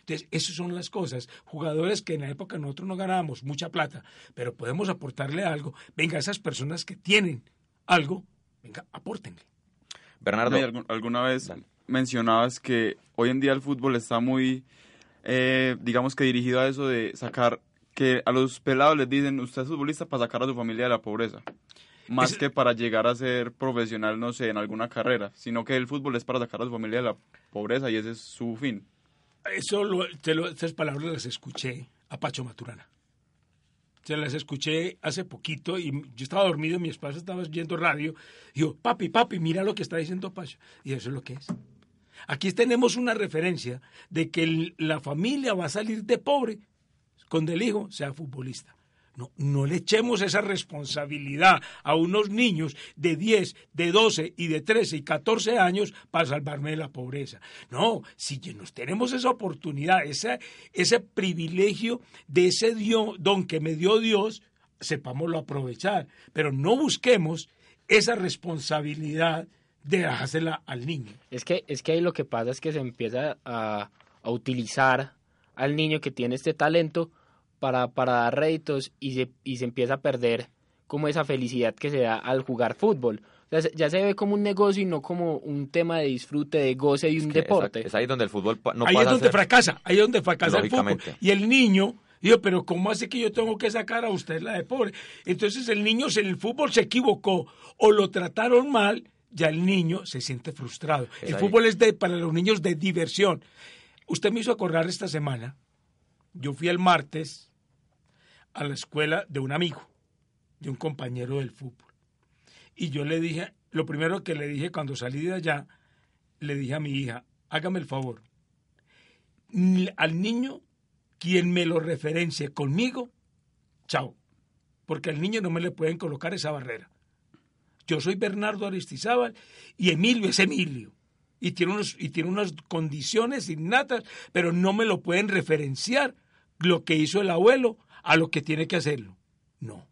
Entonces, esas son las cosas. Jugadores que en la época nosotros no ganábamos mucha plata, pero podemos aportarle algo. Venga, esas personas que tienen algo, venga, apórtenle. Bernardo, ¿alguna vez mencionabas que hoy en día el fútbol está muy eh, digamos que dirigido a eso de sacar, que a los pelados les dicen, usted es futbolista para sacar a su familia de la pobreza. más Es- que para llegar a ser profesional, no sé, en alguna carrera, sino que el fútbol es para sacar a su familia de la pobreza y ese es su fin. Eso lo- te lo- esas palabras las escuché a Pacho Maturana. Se las escuché hace poquito y yo estaba dormido, mi esposa estaba viendo radio. Y yo, papi, papi, mira lo que está diciendo Pacho. Y eso es lo que es. Aquí tenemos una referencia de que la familia va a salir de pobre cuando el hijo sea futbolista. No, no le echemos esa responsabilidad a unos niños de 10, de 12 y de 13 y 14 años para salvarme de la pobreza. No, si nos tenemos esa oportunidad, ese, privilegio de ese don que me dio Dios, sepámoslo aprovechar, pero no busquemos esa responsabilidad de dejársela al niño. Es que, es que ahí lo que pasa es que se empieza a, a utilizar al niño que tiene este talento para, para dar réditos y se, y se empieza a perder como esa felicidad que se da al jugar fútbol. O sea, se- ya se ve como un negocio y no como un tema de disfrute, de goce y un Que deporte. Es, es ahí donde el fútbol no ahí es pasa donde ser- fracasa, ahí es donde fracasa el fútbol. Y el niño, digo, pero ¿cómo hace que yo tengo que sacar a usted la de pobre? Entonces el niño en el fútbol se equivocó o lo trataron mal, ya el niño se siente frustrado. Es el ahí. fútbol es de, para los niños de diversión. Usted me hizo acordar esta semana, yo fui el martes a la escuela de un amigo, de un compañero del fútbol. Y yo le dije, lo primero que le dije cuando salí de allá, le dije a mi hija, hágame el favor, al niño, quien me lo referencie conmigo, chao. Porque al niño no me le pueden colocar esa barrera. Yo soy Bernardo Aristizábal y Emilio es Emilio. Y tiene, unos, y tiene unas condiciones innatas, pero no me lo pueden referenciar lo que hizo el abuelo a lo que tiene que hacerlo. No.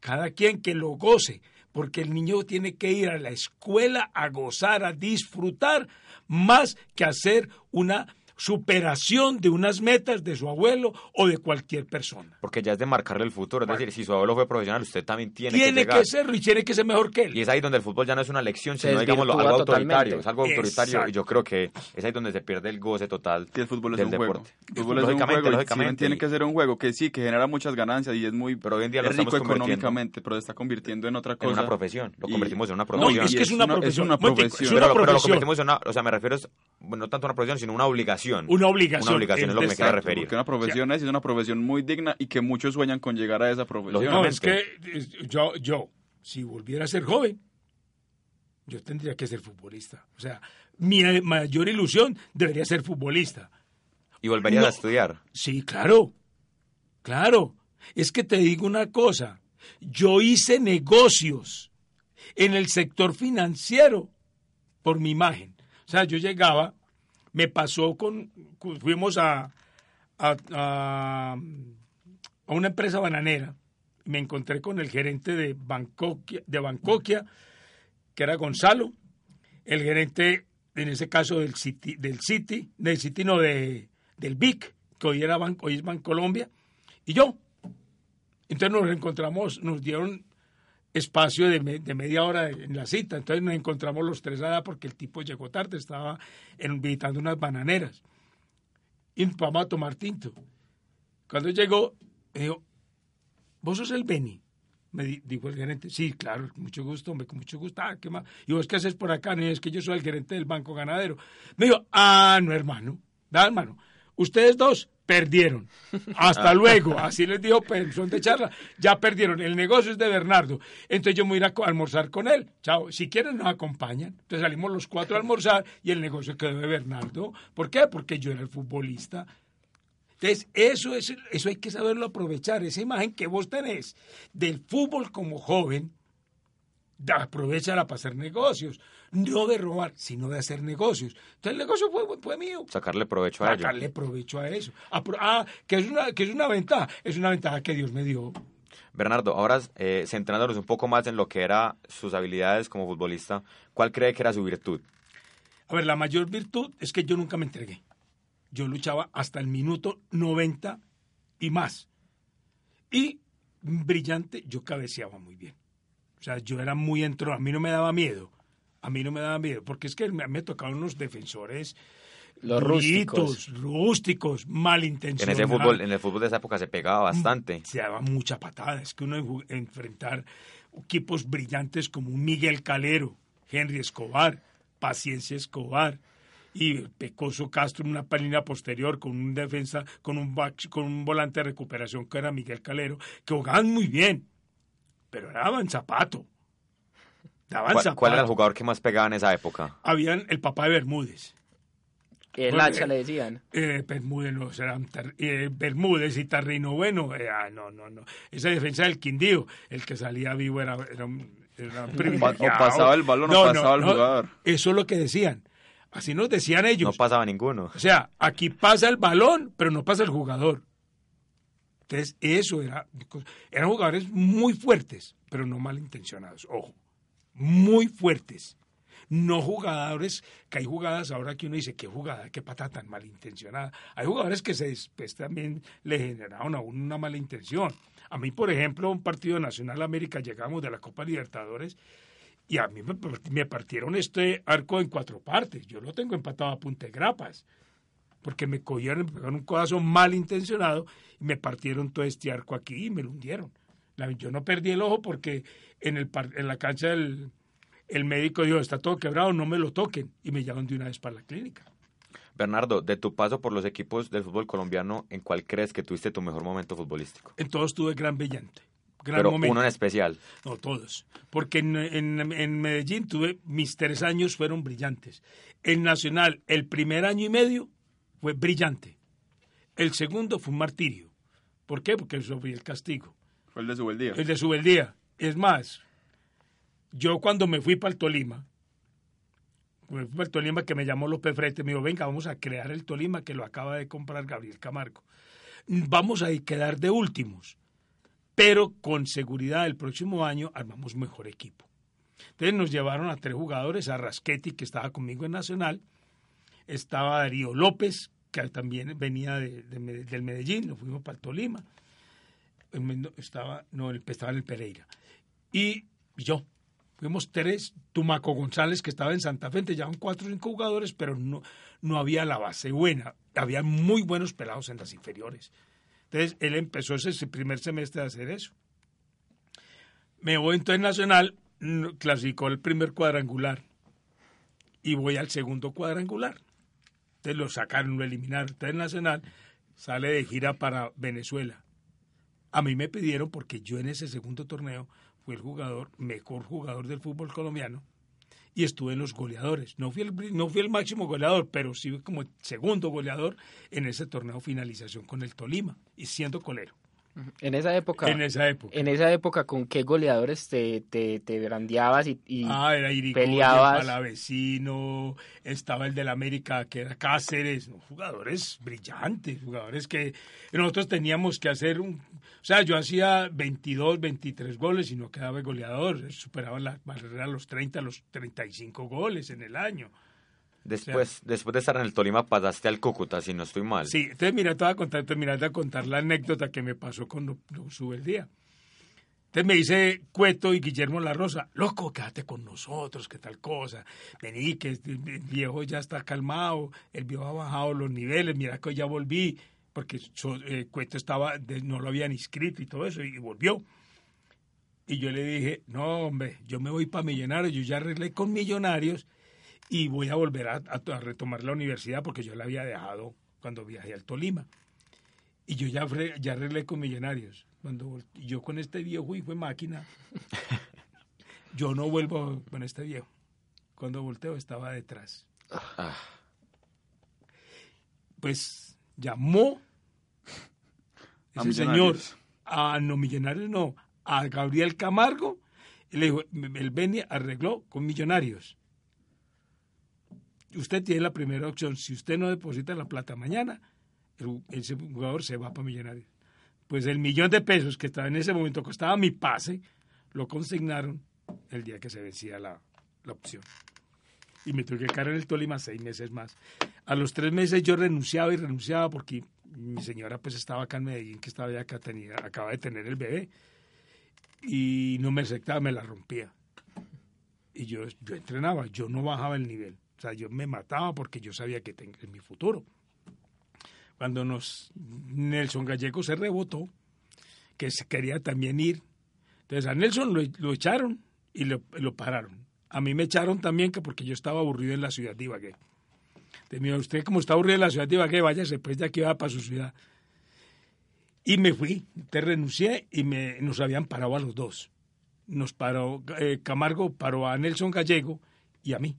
Cada quien que lo goce, porque el niño tiene que ir a la escuela a gozar, a disfrutar, más que hacer una superación de unas metas de su abuelo o de cualquier persona. Porque ya es de marcarle el futuro. Es decir, si su abuelo fue profesional, usted también tiene, Tiene que que, llegar. serlo y tiene que ser mejor que él. Y es ahí donde el fútbol ya no es una lección, sino desvirtúa algo autoritario. Es algo autoritario Exacto. y yo creo que es ahí donde se pierde el goce total Sí, el fútbol es del un juego. deporte. El fútbol es un Lógicamente, juego y lógicamente, tiene y- que ser un juego que sí, que genera muchas ganancias y es muy Pero hoy en día lo es rico económicamente, pero se está convirtiendo en otra en cosa. una profesión. Lo Y- convertimos en una No, profesión. es que es Y una es una- es profesión. una profesión. Es una pero, pero lo profesión. convertimos en una, o sea, me refiero, no tanto una profesión, sino una obligación. Una obligación. Una obligación es lo que me queda Exacto, referir. Porque una profesión es, y es una profesión muy digna y que muchos sueñan con llegar a esa profesión. No, es que yo, yo, si volviera a ser joven, yo tendría que ser futbolista. O sea, mi mayor ilusión debería ser futbolista. Y volverías No. a estudiar. Sí, claro, claro. Es que te digo una cosa, yo hice negocios en el sector financiero por mi imagen. O sea, yo llegaba, me pasó con, fuimos a, a, a- a una empresa bananera, me encontré con el gerente de Bancoquia, de Bancoquia, que era Gonzalo, el gerente, en ese caso del City, del City, del City no, de, del BIC, que hoy, era Ban- hoy es Bancolombia, y yo. Entonces nos reencontramos, nos dieron espacio de, de media hora en la cita, entonces nos encontramos los tres allá porque el tipo llegó tarde, estaba visitando unas bananeras. Y vamos a tomar tinto. Cuando llegó, dijo, ¿vos sos el Beni? Me di- dijo el gerente, sí, claro, mucho gusto, hombre, con mucho gusto. Ah, ¿qué más? ¿Y vos qué haces por acá? No, es que yo soy el gerente del Banco Ganadero. Me dijo, ah, no, hermano, da, hermano, ustedes dos perdieron. Hasta luego. Así les dijo pensión de charla. Ya perdieron. El negocio es de Bernardo. Entonces yo me voy a ir a almorzar con él. Chao. Si quieren nos acompañan. Entonces salimos los cuatro a almorzar y el negocio quedó de Bernardo. ¿Por qué? Porque yo era el futbolista. Entonces, eso, es, eso hay que saberlo aprovechar. Esa imagen que vos tenés del fútbol como joven, aprovechala para hacer negocios. No de robar, sino de hacer negocios. Entonces, el negocio fue, fue mío. Sacarle provecho a ello. Sacarle provecho a eso. Apro- Ah, que es, una, que es una ventaja. Es una ventaja que Dios me dio. Bernardo, ahora eh, centrándonos un poco más en lo que eran sus habilidades como futbolista, ¿cuál cree que era su virtud? A ver, la mayor virtud es que yo nunca me entregué. Yo luchaba hasta el minuto 90 y más. Y brillante, yo cabeceaba muy bien. O sea, yo era muy entro, a mí no me daba miedo. A mí no me daba miedo, porque es que me, me tocaban unos defensores Los rústicos. rústicos, En malintencionados. ese fútbol, en el fútbol de esa época se pegaba bastante. Se daba mucha patada. Es que uno enfrentar equipos brillantes como un Miguel Calero, Henry Escobar, Paciencia Escobar y Pecoso Castro en una línea posterior con un defensa, con un, con un volante de recuperación que era Miguel Calero, que jugaban muy bien, pero daban zapato. ¿Cuál, zapato. ¿Cuál era el jugador que más pegaba en esa época? Habían el papá de Bermúdez. El hacha le decían. Eh, Bermúdez, no, eh, Bermúdez y Tarrino Bueno. Eh, ah, no, no, no. Esa defensa del Quindío, el que salía vivo era, era, era *laughs* O pasaba el balón o pasaba el jugador. Eso es lo que decían. Así nos decían ellos. No pasaba ninguno. O sea, aquí pasa el balón, pero no pasa el jugador. Entonces, eso era. Eran jugadores muy fuertes, pero no malintencionados. Ojo. Muy fuertes no jugadores, que hay jugadas ahora que uno dice, qué jugada, qué pata tan malintencionada. Hay jugadores que se, después también le generaron a uno una mala intención. A mí, por ejemplo, un partido Nacional América, llegamos de la Copa Libertadores y a mí me, partieron este arco en cuatro partes. Yo lo tengo empatado a punta grapas porque me cogieron, me pegaron un codazo malintencionado y me partieron todo este arco aquí y me lo hundieron. Yo no perdí el ojo porque en, el, en la cancha del, el médico dijo, está todo quebrado, no me lo toquen. Y me llaman de una vez para la clínica. Bernardo, de tu paso por los equipos del fútbol colombiano, ¿en cuál crees que tuviste tu mejor momento futbolístico? En todos tuve gran brillante. Gran Pero momento. uno en especial. No, todos. Porque en, en, Medellín tuve, mis tres años fueron brillantes. En Nacional, el primer año y medio fue brillante. El segundo fue un martirio. ¿Por qué? Porque eso fue el castigo. Fue el de Subeldía. El de Subeldía. Es más, yo cuando me fui para el Tolima, me fui para el Tolima que me llamó López Frete, me dijo, venga, vamos a crear el Tolima que lo acaba de comprar Gabriel Camargo. Vamos a quedar de últimos, pero con seguridad el próximo año armamos mejor equipo. Entonces nos llevaron a tres jugadores, a Rasquetti, que estaba conmigo en Nacional, estaba Darío López, que también venía de, del Medellín, nos fuimos para el Tolima, estaba, no, estaba en el Pereira, y yo, Fuimos tres, Tumaco González, que estaba en Santa Fe, te llevaban cuatro o cinco jugadores, pero no, no había la base buena. Había muy buenos pelados en las inferiores. Entonces, él empezó ese primer semestre a hacer eso. Me voy entonces Nacional, clasificó el primer cuadrangular y voy al segundo cuadrangular. Entonces lo sacaron, lo eliminaron. Entonces Nacional sale de gira para Venezuela. A mí me pidieron, porque yo en ese segundo torneo fui el jugador, mejor jugador del fútbol colombiano y estuve en los goleadores. No fui el, no fui el máximo goleador, pero sí como segundo goleador en ese torneo finalización con el Tolima y siendo colero. En esa época. En esa época. En esa época, ¿con qué goleadores te, te, te brandeabas y, y ah, era peleabas? vecino estaba el del América que era Cáceres, jugadores brillantes, jugadores que nosotros teníamos que hacer un... O sea, yo hacía 22, 23 goles y no quedaba goleador, superaba la barrera los 30, los 35 goles en el año. Después, después de estar en el Tolima pasaste al Cúcuta, si no estoy mal. Sí, entonces mira, te voy a contar, a contar la anécdota que me pasó cuando sube el día. Entonces me dice Cueto y Guillermo La Rosa, loco, quédate con nosotros, que tal cosa. Vení, que el viejo ya está calmado, el viejo ha bajado los niveles, mira que ya volví, porque eh, Cueto estaba, no lo habían inscrito y todo eso, y volvió. Y yo le dije, no, hombre, yo me voy para Millonarios, yo ya arreglé con Millonarios y voy a volver a, retomar la universidad porque yo la había dejado cuando viajé al Tolima. Y yo ya, ya arreglé con Millonarios. Cuando yo con este viejo y fue máquina, *laughs* yo no vuelvo con este viejo. Cuando volteo estaba detrás. Pues llamó *laughs* ese señor a no Millonarios, no, a Gabriel Camargo. Y le dijo, el Beni arregló con Millonarios usted tiene la primera opción. Si usted no deposita la plata mañana, ese jugador se va para Millonarios. Pues el millón de pesos que estaba en ese momento costaba mi pase, lo consignaron el día que se vencía la, opción. Y me tuve que quedar en el Tolima seis meses más. A los tres meses yo renunciaba y renunciaba porque mi señora pues estaba acá en Medellín, que estaba ya acá, tenía, acaba de tener el bebé. Y no me aceptaba, me la rompía. Y yo, yo entrenaba, yo no bajaba el nivel. O sea, yo me mataba porque yo sabía que tenía mi futuro. Cuando nos Nelson Gallego se rebotó, que se quería también ir, Entonces a Nelson lo, echaron y lo, pararon. A mí me echaron también que porque yo estaba aburrido en la ciudad de Ibagué. Entonces, usted como está aburrido en la ciudad de Ibagué, váyase pues de aquí va para su ciudad. Y me fui, te renuncié y me, nos habían parado a los dos. Nos paró, eh, Camargo paró a Nelson Gallego y a mí.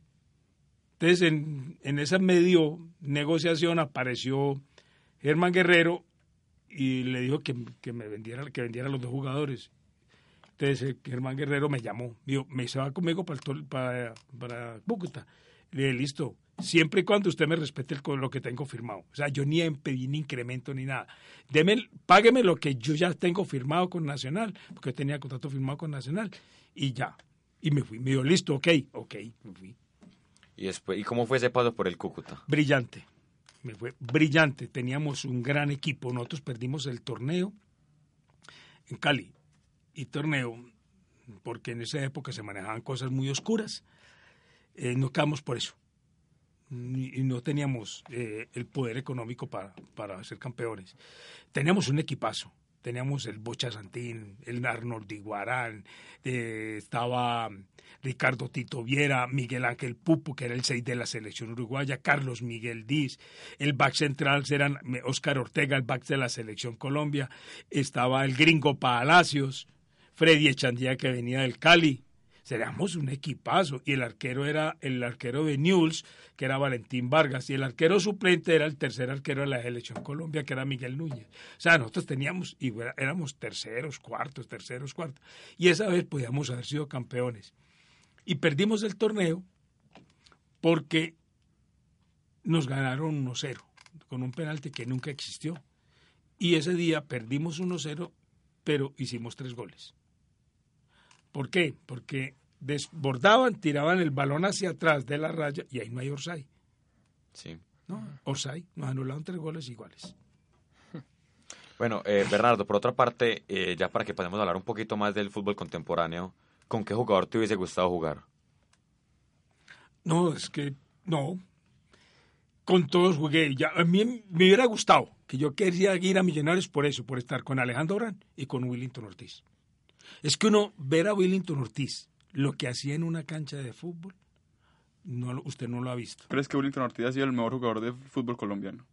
Entonces, en, en esa medio negociación apareció Germán Guerrero y le dijo que, me vendiera, que vendiera los dos jugadores. Entonces, Germán Guerrero me llamó, dijo, me va conmigo para, para, para Bogotá. Le dije, listo, siempre y cuando usted me respete el, lo que tengo firmado. O sea, yo ni pedí ni incremento ni nada. Deme, págueme lo que yo ya tengo firmado con Nacional, porque tenía contrato firmado con Nacional, y ya. Y me fui. Me dijo, listo, ok, ok, me fui. ¿Y, después, ¿Y cómo fue ese paso por el Cúcuta? Brillante. Me fue brillante. Teníamos un gran equipo. Nosotros perdimos el torneo en Cali. Y torneo, porque en esa época se manejaban cosas muy oscuras. Eh, nos quedamos por eso y no teníamos eh, el poder económico para, para ser campeones. Teníamos un equipazo. Teníamos el Bocha Santín, el Arnold Iguarán, eh, estaba Ricardo Tito Viera, Miguel Ángel Pupo, que era el 6 de la selección uruguaya, Carlos Miguel Diz, el back central eran Oscar Ortega, el back de la selección Colombia, estaba el gringo Palacios, Freddy Echandía que venía del Cali, seríamos un equipazo. Y el arquero era el arquero de News, que era Valentín Vargas, y el arquero suplente era el tercer arquero de la selección Colombia, que era Miguel Núñez. O sea, nosotros teníamos, y éramos terceros, cuartos, terceros, cuartos. Y esa vez podíamos haber sido campeones. Y perdimos el torneo porque nos ganaron 1-0, con un penalti que nunca existió. Y ese día perdimos 1-0, pero hicimos tres goles. ¿Por qué? Porque desbordaban, tiraban el balón hacia atrás de la raya y ahí no hay Orsay. Sí. ¿No? Orsay, nos anularon tres goles iguales. Bueno, eh, Bernardo, por otra parte, eh, ya para que podamos hablar un poquito más del fútbol contemporáneo, ¿con qué jugador te hubiese gustado jugar? No, es que no. Con todos jugué. Ya, a mí me hubiera gustado, que yo quería ir a Millonarios por eso, por estar con Alejandro Orán y con Willington Ortiz. Es que uno ver a Willington Ortiz, lo que hacía en una cancha de fútbol, no, usted no lo ha visto. ¿Crees que Willington Ortiz ha sido el mejor jugador de fútbol colombiano?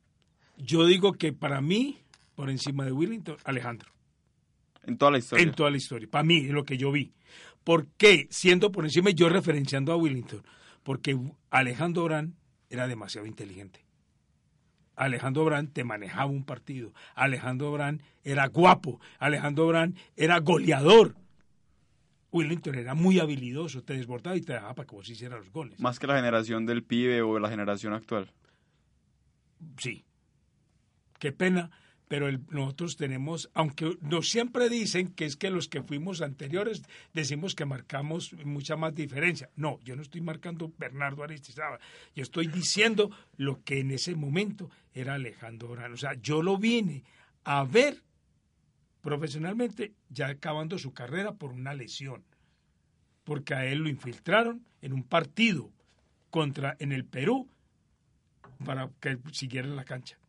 Yo digo que para mí, por encima de Willington, Alejandro. En toda la historia. En toda la historia. Para mí, es lo que yo vi. ¿Por qué? Siendo por encima, yo referenciando a Willington. Porque Alejandro Orán era demasiado inteligente. Alejandro Brand te manejaba un partido. Alejandro Brand era guapo. Alejandro Brand era goleador. Willington era muy habilidoso, te desbordaba y te dejaba para que vos hicieras los goles. Más que la generación del pibe o la generación actual. Sí. Qué pena pero nosotros tenemos, aunque nos siempre dicen que es que los que fuimos anteriores decimos que marcamos mucha más diferencia. No, yo no estoy marcando Bernardo Aristizaba, yo estoy diciendo lo que en ese momento era Alejandro Orán. O sea, yo lo vine a ver profesionalmente ya acabando su carrera por una lesión, porque a él lo infiltraron en un partido contra en el Perú para que siguiera en la cancha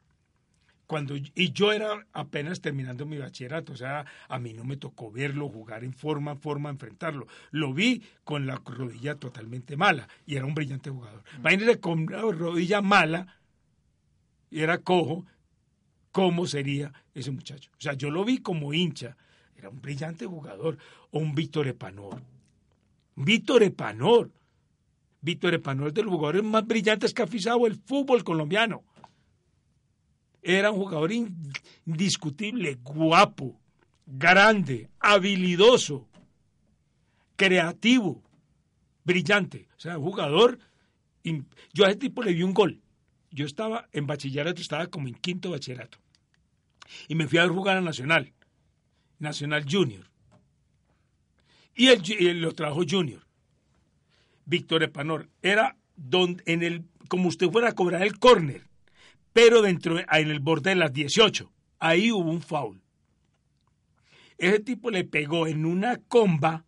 cuando y yo era apenas terminando mi bachillerato, o sea, a mí no me tocó verlo jugar en forma, forma, enfrentarlo. Lo vi con la rodilla totalmente mala y era un brillante jugador. Mm. Imagínense con la rodilla mala y era cojo, ¿cómo sería ese muchacho? O sea, yo lo vi como hincha, era un brillante jugador, o un Víctor Epanor. Víctor Epanor. Víctor Epanor es de los jugadores más brillantes que ha pisado el fútbol colombiano. Era un jugador indiscutible, guapo, grande, habilidoso, creativo, brillante. O sea, un jugador. Yo a ese tipo le di un gol. Yo estaba en bachillerato, estaba como en quinto bachillerato. Y me fui a jugar a Nacional, Nacional Junior. Y él, lo trajo Junior. Víctor Epanor. Era donde, en el, como usted fuera a cobrar el córner pero dentro en el borde de las 18. Ahí hubo un foul. Ese tipo le pegó en una comba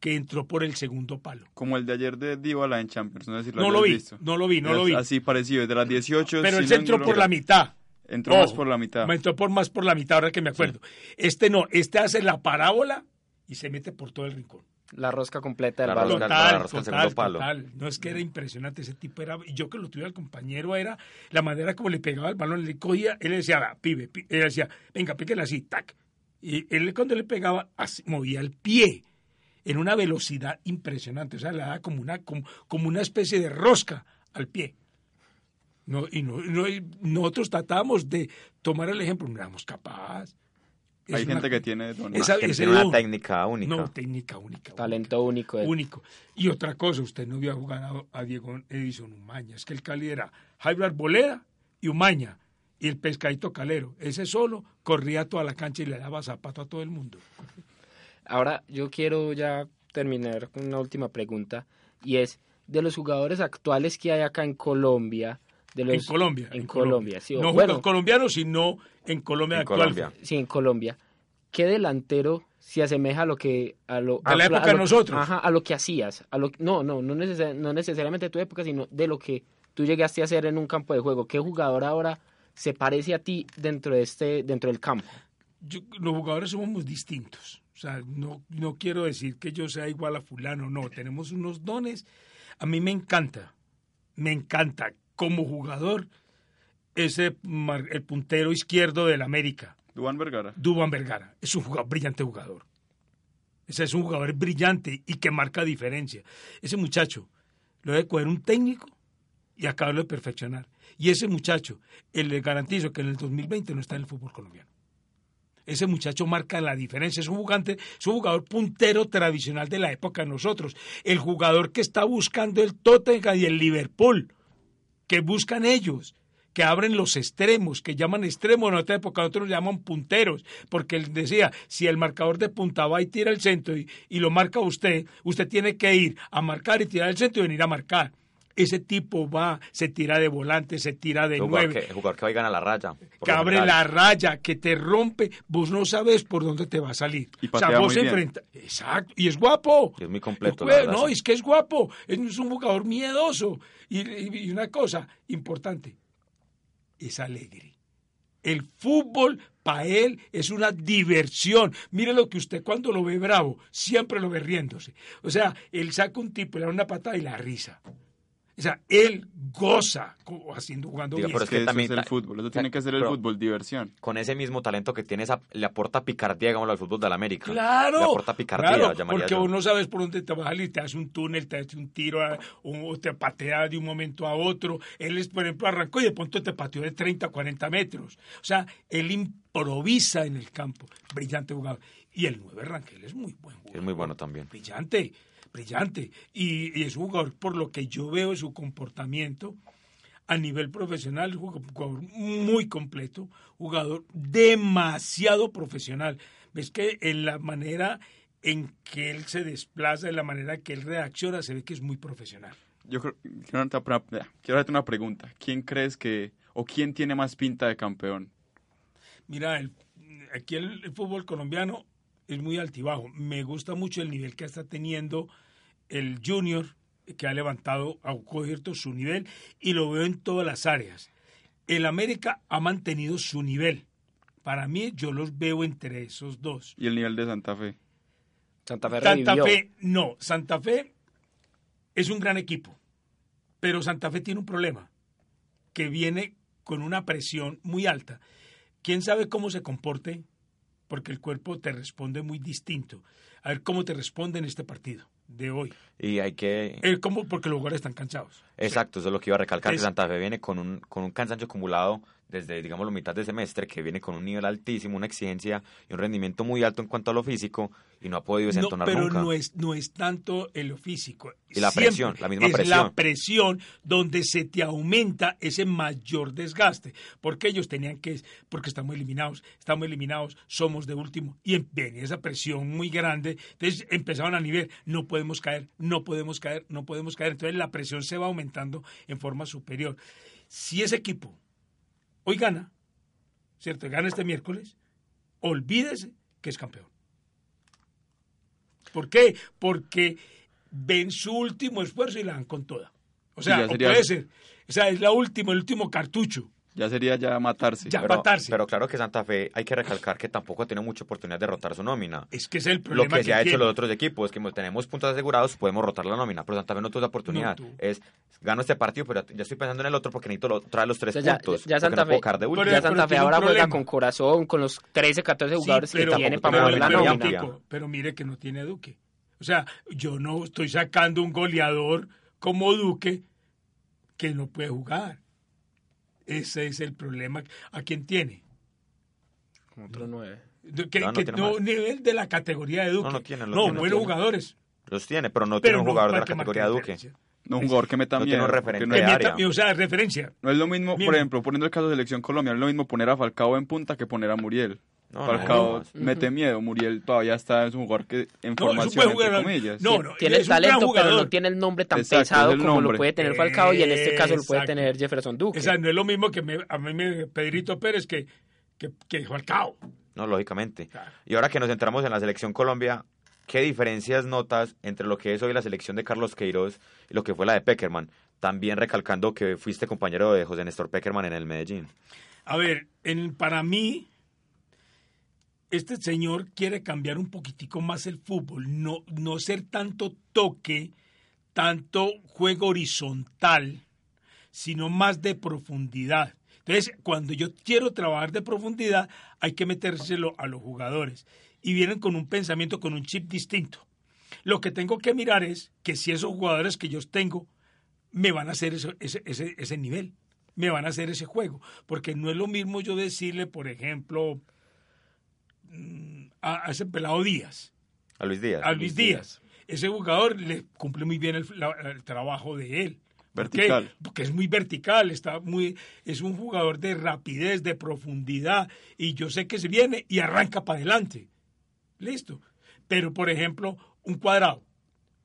que entró por el segundo palo. Como el de ayer de Dybala en Champions, no, sé si lo, no lo vi, no lo vi, no lo vi. Así parecido, de las 18. Pero él entró por la mitad. Entró más por la mitad. Entró por más por la mitad, ahora que me acuerdo. Este no, este hace la parábola y se mete por todo el rincón. La rosca completa del balón. Total, la rosca al total, segundo palo. total. No es que era impresionante ese tipo era yo que lo tuve al compañero era la manera como le pegaba el balón, le cogía, él le decía, "Va, pibe, pi-", él decía, venga, píquele así, tac. Y él cuando le pegaba así, movía el pie en una velocidad impresionante, o sea, le daba como una como, como una especie de rosca al pie. No, y no, no- y nosotros tratábamos de tomar el ejemplo, no éramos capaces. Es Hay una- gente que tiene don. Esa- Tiene- ese tiene una don. técnica única. No, técnica única. Talento único. de- único. Y otra cosa, usted no vio jugar a, a Diego Edison Umaña. Es que el Cali era Jairo Arboleda y Umaña. Y el pescadito calero. Ese solo corría toda la cancha y le daba zapato a todo el mundo. Ahora yo quiero ya terminar con una última pregunta y es de los jugadores actuales que hay acá en Colombia. De los, en Colombia. En Colombia, sí. o- No bueno, colombianos, sino en Colombia En actual. Colombia. sí, en Colombia. ¿Qué delantero se asemeja a lo que a lo De la a- época a de lo- nosotros. Ajá, a lo que hacías, a lo no, no, no, neces- no necesariamente de tu época, sino de lo que tú llegaste a hacer en un campo de juego. ¿Qué jugador ahora se parece a ti dentro de este dentro del campo? Yo- los jugadores somos muy distintos. O sea, no, no quiero decir que yo sea igual a fulano, no. Tenemos unos dones. A mí me encanta, me encanta como jugador ese mar- el puntero izquierdo del América, Duan Vergara. Duban Vergara. Es un jugador, brillante jugador. Ese es un jugador brillante y que marca diferencia. Ese muchacho lo debe coger un técnico y acabarlo de perfeccionar. Y ese muchacho, eh, le garantizo que en el 2020 no está en el fútbol colombiano. Ese muchacho marca la diferencia. Es un jugante, es un jugador puntero tradicional de la época de nosotros. El jugador que está buscando el Tottenham y el Liverpool, que buscan ellos, que abren los extremos, que llaman extremos en otra época, otros llaman punteros, porque él decía, si el marcador de punta va y tira el centro y, y lo marca usted, usted tiene que ir a marcar y tirar el centro y venir a marcar. Ese tipo va, se tira de volante, se tira de El jugador, nueve que, el jugador que va y gana la raya. que abre general. la raya, que te rompe, vos no sabes por dónde te va a salir. Y o sea, vos muy bien. enfrenta- Exacto, y es guapo. Y es muy completo, jue- no, es que es guapo, es es un jugador miedoso. Y, y- y una cosa importante, es alegre. El fútbol para él es una diversión. Mire lo que usted cuando lo ve bravo, siempre lo ve riéndose. O sea, él saca un tipo, le da una patada y la risa. O sea, él goza haciendo, jugando Diga, bien. pero Es que, eso también es el fútbol. Eso tiene que ser el fútbol, diversión. Con ese mismo talento que tiene, esa, le aporta picardía, digámoslo, al fútbol de la América. Claro, Le aporta picardía, claro, llamaría porque yo. vos no sabes por dónde te va a salir, te hace un túnel, te hace un tiro, a- o te patea de un momento a otro. Él, es, por ejemplo, arrancó y de pronto te pateó de 30 a 40 metros. O sea, él improvisa en el campo. Brillante jugador. Y el 9 Rangel es muy buen jugador. Es muy bueno también. Brillante, brillante. Y, y es un jugador, por lo que yo veo su comportamiento, a nivel profesional, un jugador muy completo, jugador demasiado profesional. Ves que en la manera en que él se desplaza, en la manera que él reacciona, se ve que es muy profesional. Yo creo, quiero, hacerte una- quiero hacerte una pregunta. ¿Quién crees que, o quién tiene más pinta de campeón? Mira, el- aquí el, el fútbol colombiano es muy altibajo. Me gusta mucho el nivel que está teniendo el Junior, que ha levantado, ha cubierto su nivel y lo veo en todas las áreas. El América ha mantenido su nivel. Para mí, yo los veo entre esos dos. Y el nivel de Santa Fe. Santa Fe Santa revivió. Fe, no. Santa Fe es un gran equipo, pero Santa Fe tiene un problema, que viene con una presión muy alta. ¿Quién sabe cómo se comporte? Porque el cuerpo te responde muy distinto. A ver cómo te responde en este partido de hoy. Y hay que... Eh, ¿cómo? Porque los jugadores están cansados. Exacto, eso es lo que iba a recalcar, que Santa Fe viene con un, con un cansancio acumulado desde, digamos, la mitad de semestre, que viene con un nivel altísimo, una exigencia y un rendimiento muy alto en cuanto a lo físico, y no ha podido No, desentonar pero nunca. no es, no es tanto en lo físico. Y la Siempre presión, la misma es presión. la presión donde se te aumenta ese mayor desgaste. Porque ellos tenían que, porque estamos eliminados, estamos eliminados, somos de último. Y venía esa presión muy grande. Entonces empezaban a nivel, no podemos caer, no podemos caer, no podemos caer. Entonces la presión se va aumentando en forma superior. Si ese equipo hoy gana, ¿cierto? Gana este miércoles, olvídese que es campeón. ¿Por qué? Porque ven su último esfuerzo y la dan con toda. O sea, o puede ser. O sea, es la última, el último cartucho. Ya sería ya matarse. Ya. Pero, matarse. pero claro que Santa Fe hay que recalcar que tampoco tenido mucha oportunidad de rotar su nómina. Es que es el Lo problema que se ha hecho tiene. los otros equipos, que como tenemos puntos asegurados, podemos rotar la nómina, pero Santa Fe no tuvo esa oportunidad. No es, gano este partido, pero ya estoy pensando en el otro porque necesito lo- traer los tres O sea, ya- puntos. ya porque Santa no Fe- de Pero-. Ya Santa Fe tiene ahora juega problema. con corazón, con los 13, 14 Sí, jugadores pero- que tiene para tiene mover la nómina. tipo, pero mire que no tiene Duque. O sea, yo no estoy sacando un goleador como Duque que no puede jugar. Ese es el problema. ¿A quién tiene? Otro nueve. Que, No, no que tiene no nivel de la categoría de Duque. No, no tiene, no No, tiene, no buenos tiene. jugadores. Los tiene, pero no Pero tiene un no jugador de la categoría de Duque. No, un jugador que meta No tiene un referente no de meta- o sea, referencia. No es lo mismo, Mismo. por ejemplo, poniendo el caso de Selección Colombia, no es lo mismo poner a Falcao en punta que poner a Muriel. No, Falcao no. mete miedo, Muriel todavía está, es un jugador que en No, formación, buen entre jugador. comillas. No, no, tiene el talento, pero no tiene el nombre tan Exacto, pesado como nombre. lo puede tener Falcao y en este caso lo puede tener Jefferson Duque. O sea, no es lo mismo que me- a mí me Pedrito Pérez que, que, que Falcao. No, lógicamente. Claro. Y ahora que nos centramos en la selección Colombia, ¿qué diferencias notas entre lo que es hoy la selección de Carlos Queiroz y lo que fue la de Peckerman? También recalcando que fuiste compañero de José Néstor Peckerman en el Medellín. A ver, en, para mí, este señor quiere cambiar un poquitico más el fútbol, no, no ser tanto toque, tanto juego horizontal, sino más de profundidad. Entonces, cuando yo quiero trabajar de profundidad, hay que metérselo a los jugadores. Y vienen con un pensamiento, con un chip distinto. Lo que tengo que mirar es que si esos jugadores que yo tengo me van a hacer ese, ese, ese nivel, me van a hacer ese juego. Porque no es lo mismo yo decirle, por ejemplo, a, a ese pelado Díaz, A Luis Díaz. a Luis Díaz. Ese jugador le cumple muy bien el, la- el trabajo de él. Vertical. Porque es muy vertical, está muy, es un jugador de rapidez, de profundidad, y yo sé que se viene y arranca para adelante. Listo. Pero, por ejemplo, un cuadrado.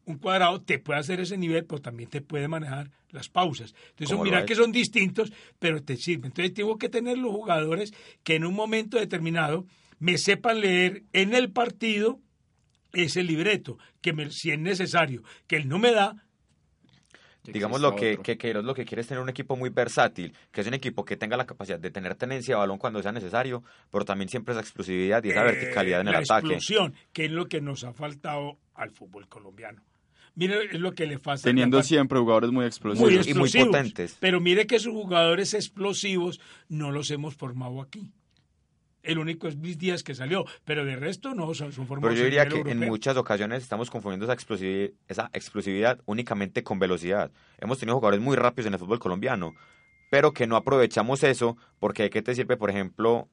Un cuadrado te puede hacer ese nivel, pero también te puede manejar las pausas. Entonces, mira que son distintos, pero te sirven. Entonces, tengo que tener los jugadores que en un momento determinado me sepan leer en el partido ese libreto, que me- si es necesario, que él no me da, Digamos lo que, que lo que quiere es tener un equipo muy versátil, que es un equipo que tenga la capacidad de tener tenencia de balón cuando sea necesario, pero también siempre esa explosividad y esa eh, verticalidad en el la ataque. explosión, que es lo que nos ha faltado al fútbol colombiano. Mire, es lo que le falta. Teniendo siempre jugadores muy explosivos. muy y muy explosivos. potentes. Pero mire que esos jugadores explosivos no los hemos formado aquí. El único es Luis Díaz que salió, pero de resto no, son, son formados Pero yo diría que en muchas ocasiones estamos confundiendo esa explosividad, esa explosividad únicamente con velocidad. Hemos tenido jugadores muy rápidos en el fútbol colombiano, pero que no aprovechamos eso porque ¿de qué te sirve, por ejemplo,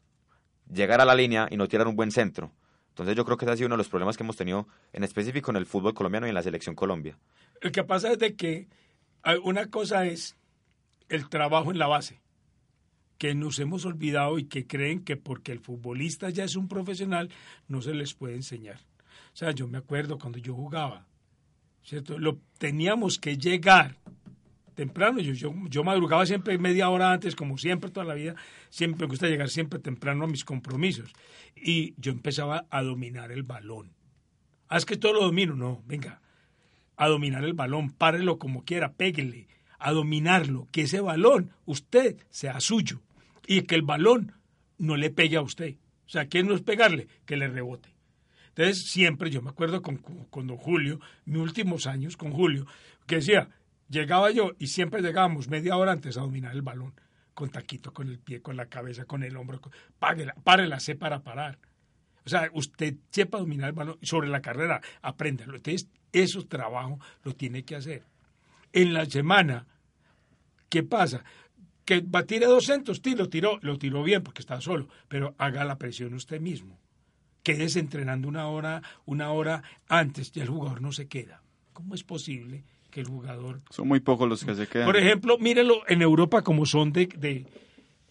llegar a la línea y no tirar un buen centro? Entonces yo creo que ese ha sido uno de los problemas que hemos tenido en específico en el fútbol colombiano y en la selección Colombia. Lo que pasa es de que ah, una cosa es el trabajo en la base, que nos hemos olvidado y que creen que porque el futbolista ya es un profesional, no se les puede enseñar. O sea, yo me acuerdo cuando yo jugaba, ¿cierto? Lo teníamos que llegar temprano. Yo, yo, yo madrugaba siempre media hora antes, como siempre toda la vida. Siempre me gusta llegar siempre temprano a mis compromisos. Y yo empezaba a dominar el balón. Ah, es que todo lo domino. No, venga, a dominar el balón, párelo como quiera, péguele, a dominarlo, que ese balón usted sea suyo y que el balón no le pegue a usted. O sea, ¿qué no es pegarle? Que le rebote. Entonces, siempre, yo me acuerdo con don Julio, mis últimos años con Julio, que decía, llegaba yo y siempre llegábamos media hora antes a dominar el balón, con taquito, con el pie, con la cabeza, con el hombro, con- páguela, párela, sé para parar. O sea, usted sepa dominar el balón sobre la carrera, apréndalo. Entonces, eso trabajo lo tiene que hacer. En la semana, ¿qué pasa? Que va a tirar dos centros, sí, lo tiró, lo tiró bien porque está solo, pero haga la presión usted mismo. Quédese entrenando una hora, una hora antes y el jugador no se queda. ¿Cómo es posible que el jugador Son muy pocos los que se quedan. por ejemplo, mírenlo en Europa como son de, de,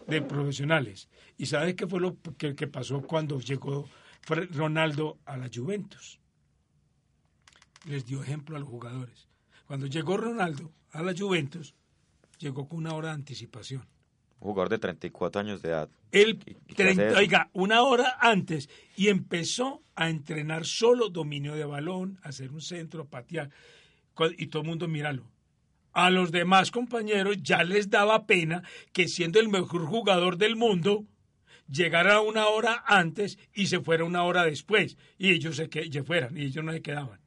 de profesionales. ¿Y sabes qué fue lo que, que pasó cuando llegó Ronaldo a la Juventus? Les dio ejemplo a los jugadores. Cuando llegó Ronaldo a la Juventus, llegó con una hora de anticipación. Un jugador de 34 años de edad. Él, ¿Y- y qué hace 30 eso? oiga, una hora antes y empezó a entrenar solo dominio de balón, hacer un centro, patear. Y todo el mundo míralo. a los demás compañeros ya les daba pena que siendo el mejor jugador del mundo llegara una hora antes y se fuera una hora después y ellos se, que, se fueran y ellos no se quedaban.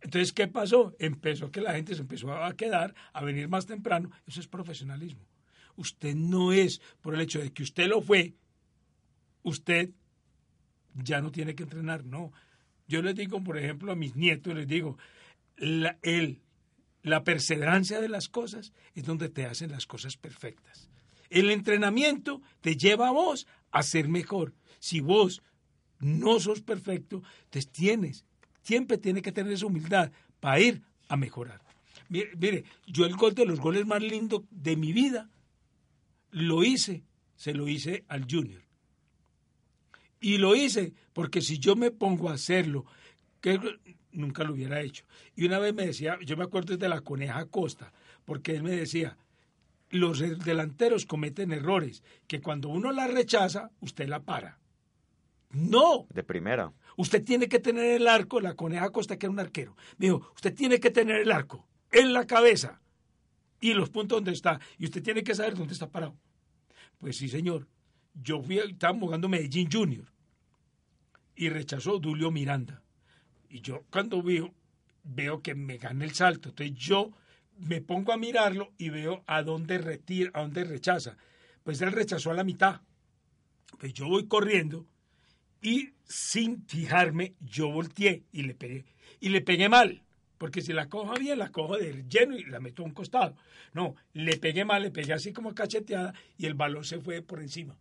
Entonces, ¿qué pasó? Empezó que la gente se empezó a quedar, a venir más temprano. Eso es profesionalismo. Usted no es, por el hecho de que usted lo fue, usted ya no tiene que entrenar, no. Yo les digo, por ejemplo, a mis nietos, les digo, la, la perseverancia de las cosas es donde te hacen las cosas perfectas. El entrenamiento te lleva a vos a ser mejor. Si vos no sos perfecto, entonces tienes, siempre tienes que tener esa humildad para ir a mejorar. Mire, yo el gol de los goles más lindos de mi vida lo hice, se lo hice al Junior. Y lo hice porque si yo me pongo a hacerlo, que nunca lo hubiera hecho. Y una vez me decía, yo me acuerdo de la coneja Costa, porque él me decía, los delanteros cometen errores, que cuando uno la rechaza, usted la para. No. De primera. Usted tiene que tener el arco, la coneja Costa, que era un arquero. Me dijo, usted tiene que tener el arco en la cabeza y los puntos donde está. Y usted tiene que saber dónde está parado. Pues sí, señor. Yo fui, estaba jugando Medellín Junior y rechazó Julio Miranda. Y yo cuando veo, veo que me gana el salto. Entonces yo me pongo a mirarlo y veo a dónde retira, a dónde rechaza. Pues él rechazó a la mitad. Pues yo voy corriendo y sin fijarme, yo volteé y le pegué. Y le pegué mal, porque si la cojo bien, la cojo de lleno y la meto a un costado. No, le pegué mal, le pegué así como cacheteada y el balón se fue por encima.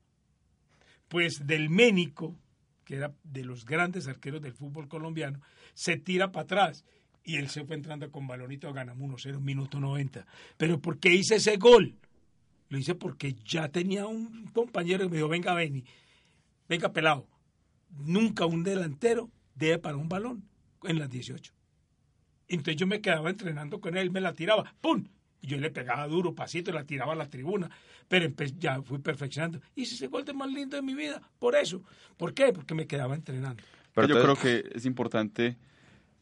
Pues del Ménico, que era de los grandes arqueros del fútbol colombiano, se tira para atrás y él se fue entrando con balonito, ganamos 1-0, minuto 90. Pero ¿por qué hice ese gol? Lo hice porque ya tenía un compañero que me dijo, venga, Benny, venga, pelado, nunca un delantero debe para un balón en las 18. Entonces yo me quedaba entrenando con él, me la tiraba, ¡pum! Y yo le pegaba duro, pasito, y la tiraba a la tribuna. Pero ya fui perfeccionando. Hice ese gol de más lindo de mi vida, por eso. ¿Por qué? Porque me quedaba entrenando. Pero yo creo que es importante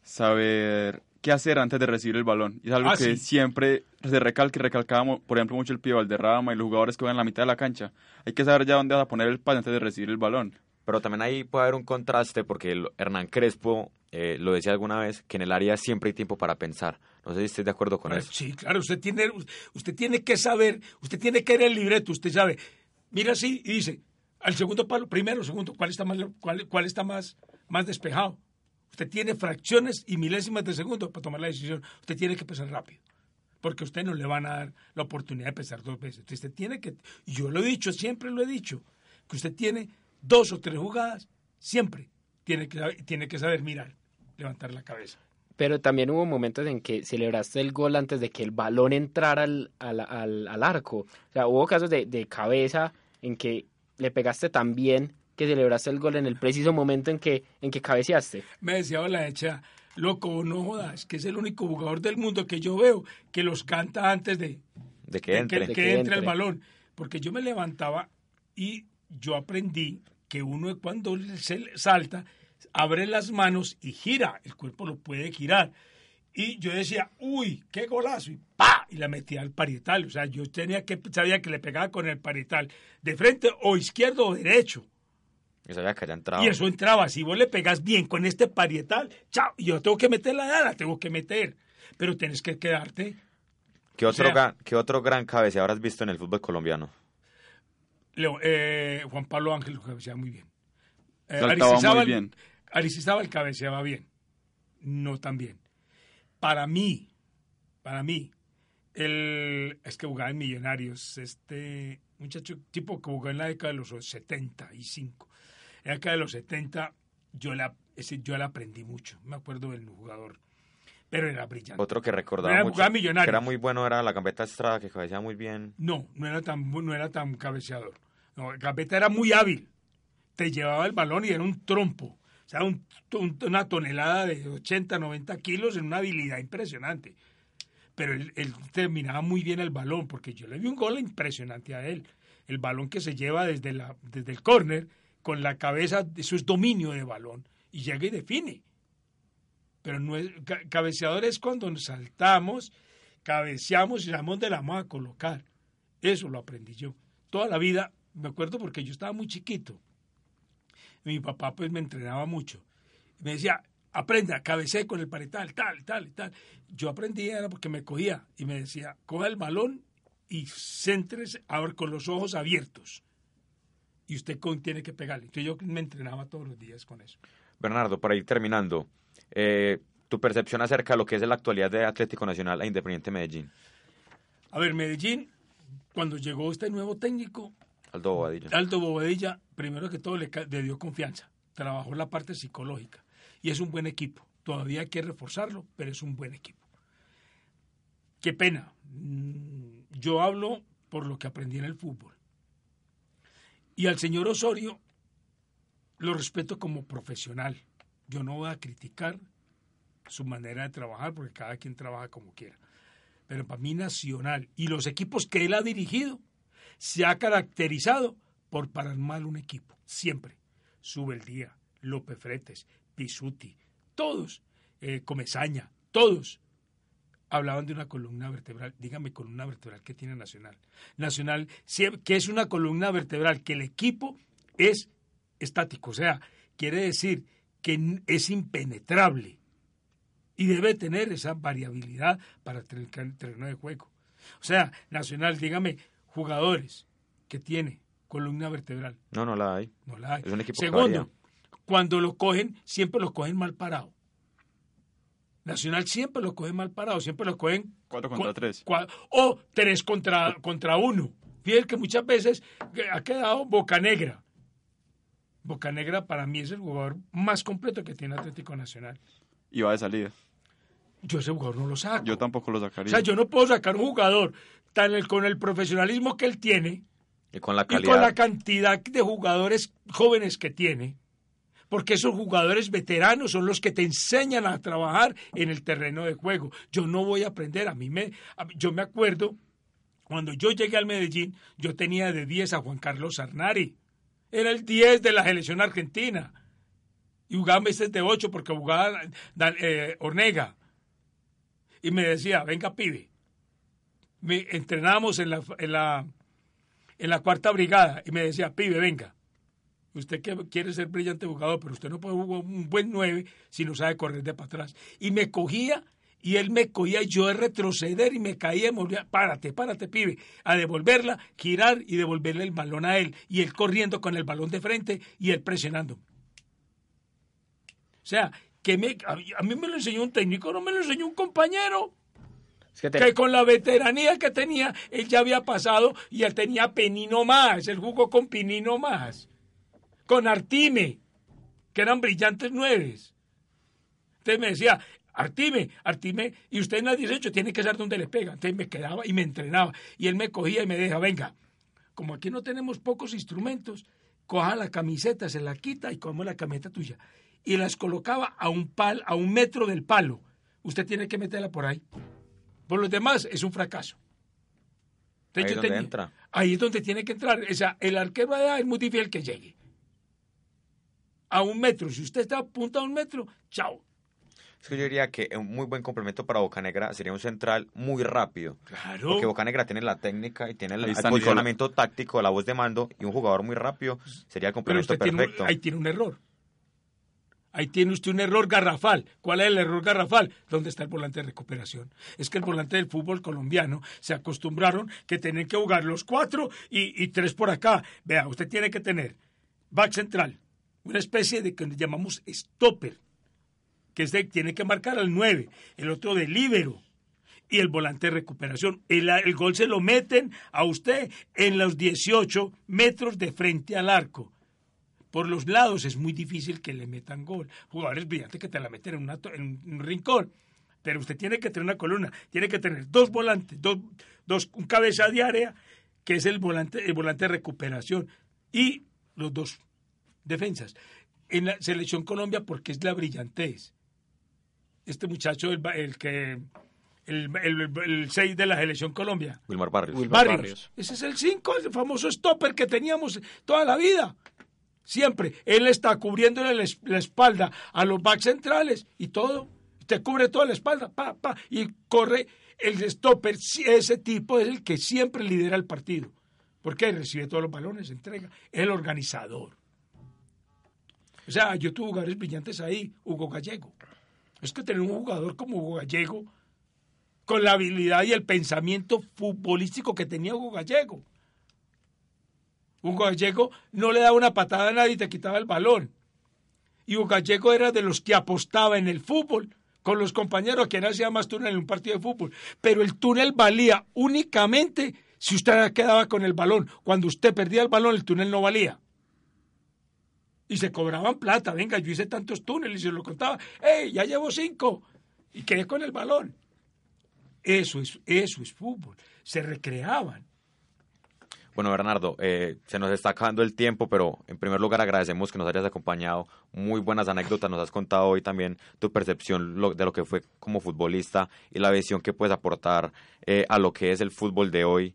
saber qué hacer antes de recibir el balón. Y es algo Ah, que sí. siempre se recalca y recalcábamos, por ejemplo, mucho el pie Valderrama y los jugadores que van en la mitad de la cancha. Hay que saber ya dónde vas a poner el pase antes de recibir el balón. Pero también ahí puede haber un contraste porque el- Hernán Crespo eh, lo decía alguna vez, que en el área siempre hay tiempo para pensar. No sé si estés de acuerdo con eso. Sí, claro, usted tiene, usted tiene que saber, usted tiene que ir el libreto, usted sabe, mira así y dice, al segundo palo, primero, segundo, ¿cuál está más, cuál, cuál está más, más despejado? Usted tiene fracciones y milésimas de segundo para tomar la decisión. Usted tiene que pensar rápido. Porque usted no le van a dar la oportunidad de pensar dos veces. Usted tiene que, yo lo he dicho, siempre lo he dicho, que usted tiene dos o tres jugadas, siempre tiene que, saber- tiene que saber mirar, levantar la cabeza. Pero también hubo momentos en que celebraste el gol antes de que el balón entrara al, al, al- al arco. O sea, hubo casos de, de cabeza en que le pegaste tan bien que celebraste el gol en el preciso momento en que, en que cabeceaste. me decía la hecha, loco, no jodas, que es el único jugador del mundo que yo veo que los canta antes de, De que de entre. que, De que que entre el balón. Porque yo me levantaba y yo aprendí que uno cuando se salta, abre las manos y gira, el cuerpo lo puede girar. Y yo decía, uy, qué golazo, y ¡pa! Y la metía al parietal. O sea, yo tenía que, sabía que le pegaba con el parietal de frente o izquierdo o derecho. Y sabía que entrado. Y eso entraba. Si vos le pegas bien con este parietal, chao, y yo tengo que meter la dada, tengo que meter. Pero tienes que quedarte. ¿Qué otro, o sea- gran, ¿Qué otro gran cabeceador has visto en el fútbol colombiano? Leo- eh, Juan Pablo Ángel cabeceaba muy bien. Eh, Saltaba muy Aristizábal- bien. Aristizábal cabeceaba bien. No tan bien. Para mí, para mí, el, es que jugaba en Millonarios, este muchacho tipo que jugó en la década de los 75. En la década de los 70 yo la, ese, yo la aprendí mucho. Me acuerdo del jugador. Pero era brillante. Otro que recordaba Era mucho, jugaba Millonarios. que era muy bueno, era la Gambetta Estrada, que cabeceaba muy bien. No, no era tan, no era tan cabeceador. No, Gambetta era muy hábil. Te llevaba el balón y era un trompo. O sea, un- un- una tonelada de 80, 90 kilos en una habilidad impresionante. Pero él, terminaba muy bien el balón, porque yo le vi un gol impresionante a él. El balón que se lleva desde, la, desde el córner, con la cabeza, eso es dominio de balón, y llega y define. Pero no es, ca- cabeceador es cuando saltamos cabeceamos y sabemos de la vamos a colocar. Eso lo aprendí yo. Toda la vida, me acuerdo porque yo estaba muy chiquito. Mi papá pues me entrenaba mucho. Me decía, aprenda, cabecé con el paretal, tal, tal, tal. Yo aprendí era porque me cogía y me decía, coja el balón y céntrese ahora con los ojos abiertos. Y usted con, tiene que pegarle. Entonces yo me entrenaba todos los días con eso. Bernardo, para ir terminando, eh, tu percepción acerca de lo que es la actualidad de Atlético Nacional a Independiente Medellín. A ver, Medellín, cuando llegó este nuevo técnico, Aldo Bobadilla. Aldo Bobadilla, primero que todo le, le dio confianza, trabajó la parte psicológica y es un buen equipo. Todavía hay que reforzarlo, pero es un buen equipo. Qué pena. Mm, yo hablo por lo que aprendí en el fútbol. Y al señor Osorio lo respeto como profesional. Yo no voy a criticar su manera de trabajar porque cada quien trabaja como quiera. Pero para mí Nacional y los equipos que él ha dirigido se ha caracterizado por parar mal un equipo, siempre. Sube el día, López Fretes, Pisuti, todos, eh, Comezaña, todos hablaban de una columna vertebral. Dígame columna vertebral que tiene Nacional. Nacional, que es una columna vertebral, que el equipo es estático, o sea, quiere decir que es impenetrable y debe tener esa variabilidad para tener el terreno de juego. O sea, Nacional, dígame, jugadores que tiene columna vertebral. No, no la hay. No la hay. Es un equipo Segundo, cuando lo cogen, siempre lo cogen mal parado. Nacional siempre lo cogen mal parado, siempre lo cogen 4 contra 3. O 3 contra, contra 1. Fíjate que muchas veces ha quedado Boca Negra. Boca Negra para mí es el jugador más completo que tiene Atlético Nacional. Y va de salida. Yo ese jugador no lo saco. Yo tampoco lo sacaría. O sea, yo no puedo sacar un jugador tan el, con el profesionalismo que él tiene y con, la y con la cantidad de jugadores jóvenes que tiene. Porque esos jugadores veteranos son los que te enseñan a trabajar en el terreno de juego. Yo no voy a aprender. A mí me, yo me acuerdo cuando yo llegué al Medellín, yo tenía de 10 a Juan Carlos Arnari. Era el 10 de la selección argentina. Y jugaba meses de 8 porque jugaba eh, Ornega. Y me decía, venga, pibe. Me entrenábamos en la, en la, en la cuarta brigada. Y me decía, pibe, venga. Usted quiere ser brillante jugador, pero usted no puede jugar un buen 9 si no sabe correr de para atrás. Y me cogía y él me cogía yo de retroceder y me caía y me volvía, párate, párate, pibe, a devolverla, girar y devolverle el balón a él. Y él corriendo con el balón de frente y él presionando. O sea, que me, a, mí me lo enseñó un técnico, no me lo enseñó un compañero. Que, con la veteranía que tenía, él ya había pasado y él tenía Penino más, él jugó con Pinino más con Artime, que eran brillantes nueves. Entonces me decía, Artime, Artime, y usted en la 18 tiene que saber dónde le pega. Entonces me quedaba y me entrenaba. Y él me cogía y me decía, venga, como aquí no tenemos pocos instrumentos, coja la camiseta, se la quita y como la camiseta tuya. Y las colocaba a un, pal, a un metro del palo. Usted tiene que meterla por ahí. Por los demás es un fracaso. ahí, es donde entra. ahí es donde tiene que entrar. O sea, el arquero allá es muy difícil que llegue a un metro. Si usted está a punto a un metro, chao. Es que yo diría que un muy buen complemento para Bocanegra sería un central muy rápido. Claro. Porque Bocanegra tiene la técnica y tiene el, el posicionamiento táctico, la voz de mando y un jugador muy rápido sería el complemento perfecto. Tiene ahí tiene un error. Ahí tiene usted un error garrafal. ¿Cuál es el error garrafal? ¿Dónde está el volante de recuperación? Es que el volante del fútbol colombiano se acostumbraron que tienen que jugar los cuatro y, tres por acá. Vea, usted tiene que tener back central, una especie de que llamamos stopper, que es de, tiene que marcar al 9, el otro de líbero y el volante de recuperación. El, el, gol se lo meten a usted en los 18 metros de frente al arco. Por los lados es muy difícil que le metan gol. Jugadores brillantes que te la meten en, una, en un rincón. Pero usted tiene que tener una columna, tiene que tener dos volantes, dos, dos un cabeza de área, que es el volante, el volante de recuperación, y los dos defensas. En la selección Colombia, porque es la brillantez. Este muchacho, el, el que. El, el, 6 de la selección Colombia. Wilmar Barrios. Wilmar Barrios. Ese es el 5, el famoso stopper que teníamos toda la vida. Siempre. Él está cubriendo la espalda a los backs centrales y todo. Te cubre toda la espalda, pa, pa, y corre el stopper, ese tipo es el que siempre lidera el partido. Porque recibe todos los balones, entrega, el organizador. O sea, yo tuve jugadores brillantes ahí, Hugo Gallego. Es que tener un jugador como Hugo Gallego, con la habilidad y el pensamiento futbolístico que tenía Hugo Gallego. Hugo Gallego no le daba una patada a nadie y te quitaba el balón. Y Hugo Gallego era de los que apostaba en el fútbol con los compañeros que hacía más túnel en un partido de fútbol. Pero el túnel valía únicamente si usted quedaba con el balón. Cuando usted perdía el balón, el túnel no valía. Y se cobraban plata. Venga, yo hice tantos túneles y se lo contaba. ¡Ey, ya llevo cinco! Y quedé con el balón. Eso es, eso es fútbol. Se recreaban. Bueno, Bernardo, eh, se nos está acabando el tiempo, pero en primer lugar agradecemos que nos hayas acompañado. Muy buenas anécdotas nos has contado hoy también tu percepción de lo que fue como futbolista y la visión que puedes aportar eh, a lo que es el fútbol de hoy.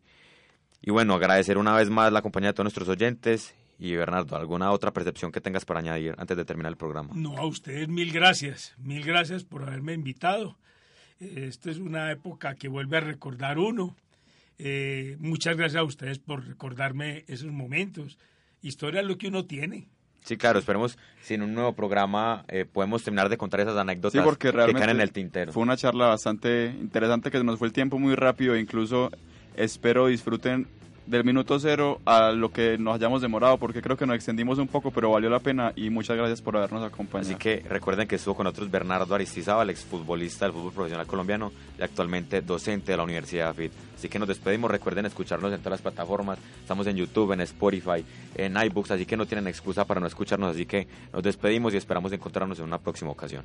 Y bueno, agradecer una vez más la compañía de todos nuestros oyentes. Y Bernardo, ¿alguna otra percepción que tengas para añadir antes de terminar el programa? No, a ustedes mil gracias. Mil gracias por haberme invitado. Esta es una época que vuelve a recordar uno eh, muchas gracias a ustedes por recordarme esos momentos. Historia es lo que uno tiene. Sí, claro, esperemos si en un nuevo programa eh, podemos terminar de contar esas anécdotas que caen en el tintero. Fue una charla bastante interesante que nos fue el tiempo muy rápido, incluso espero disfruten del minuto cero a lo que nos hayamos demorado, porque creo que nos extendimos un poco, pero valió la pena y muchas gracias por habernos acompañado. Así que recuerden que estuvo con nosotros Bernardo Aristizábal, exfutbolista del fútbol profesional colombiano y actualmente docente de la Universidad AFIT. Así que nos despedimos, recuerden escucharnos en todas las plataformas, estamos en YouTube, en Spotify, en iBooks, así que no tienen excusa para no escucharnos, así que nos despedimos y esperamos encontrarnos en una próxima ocasión.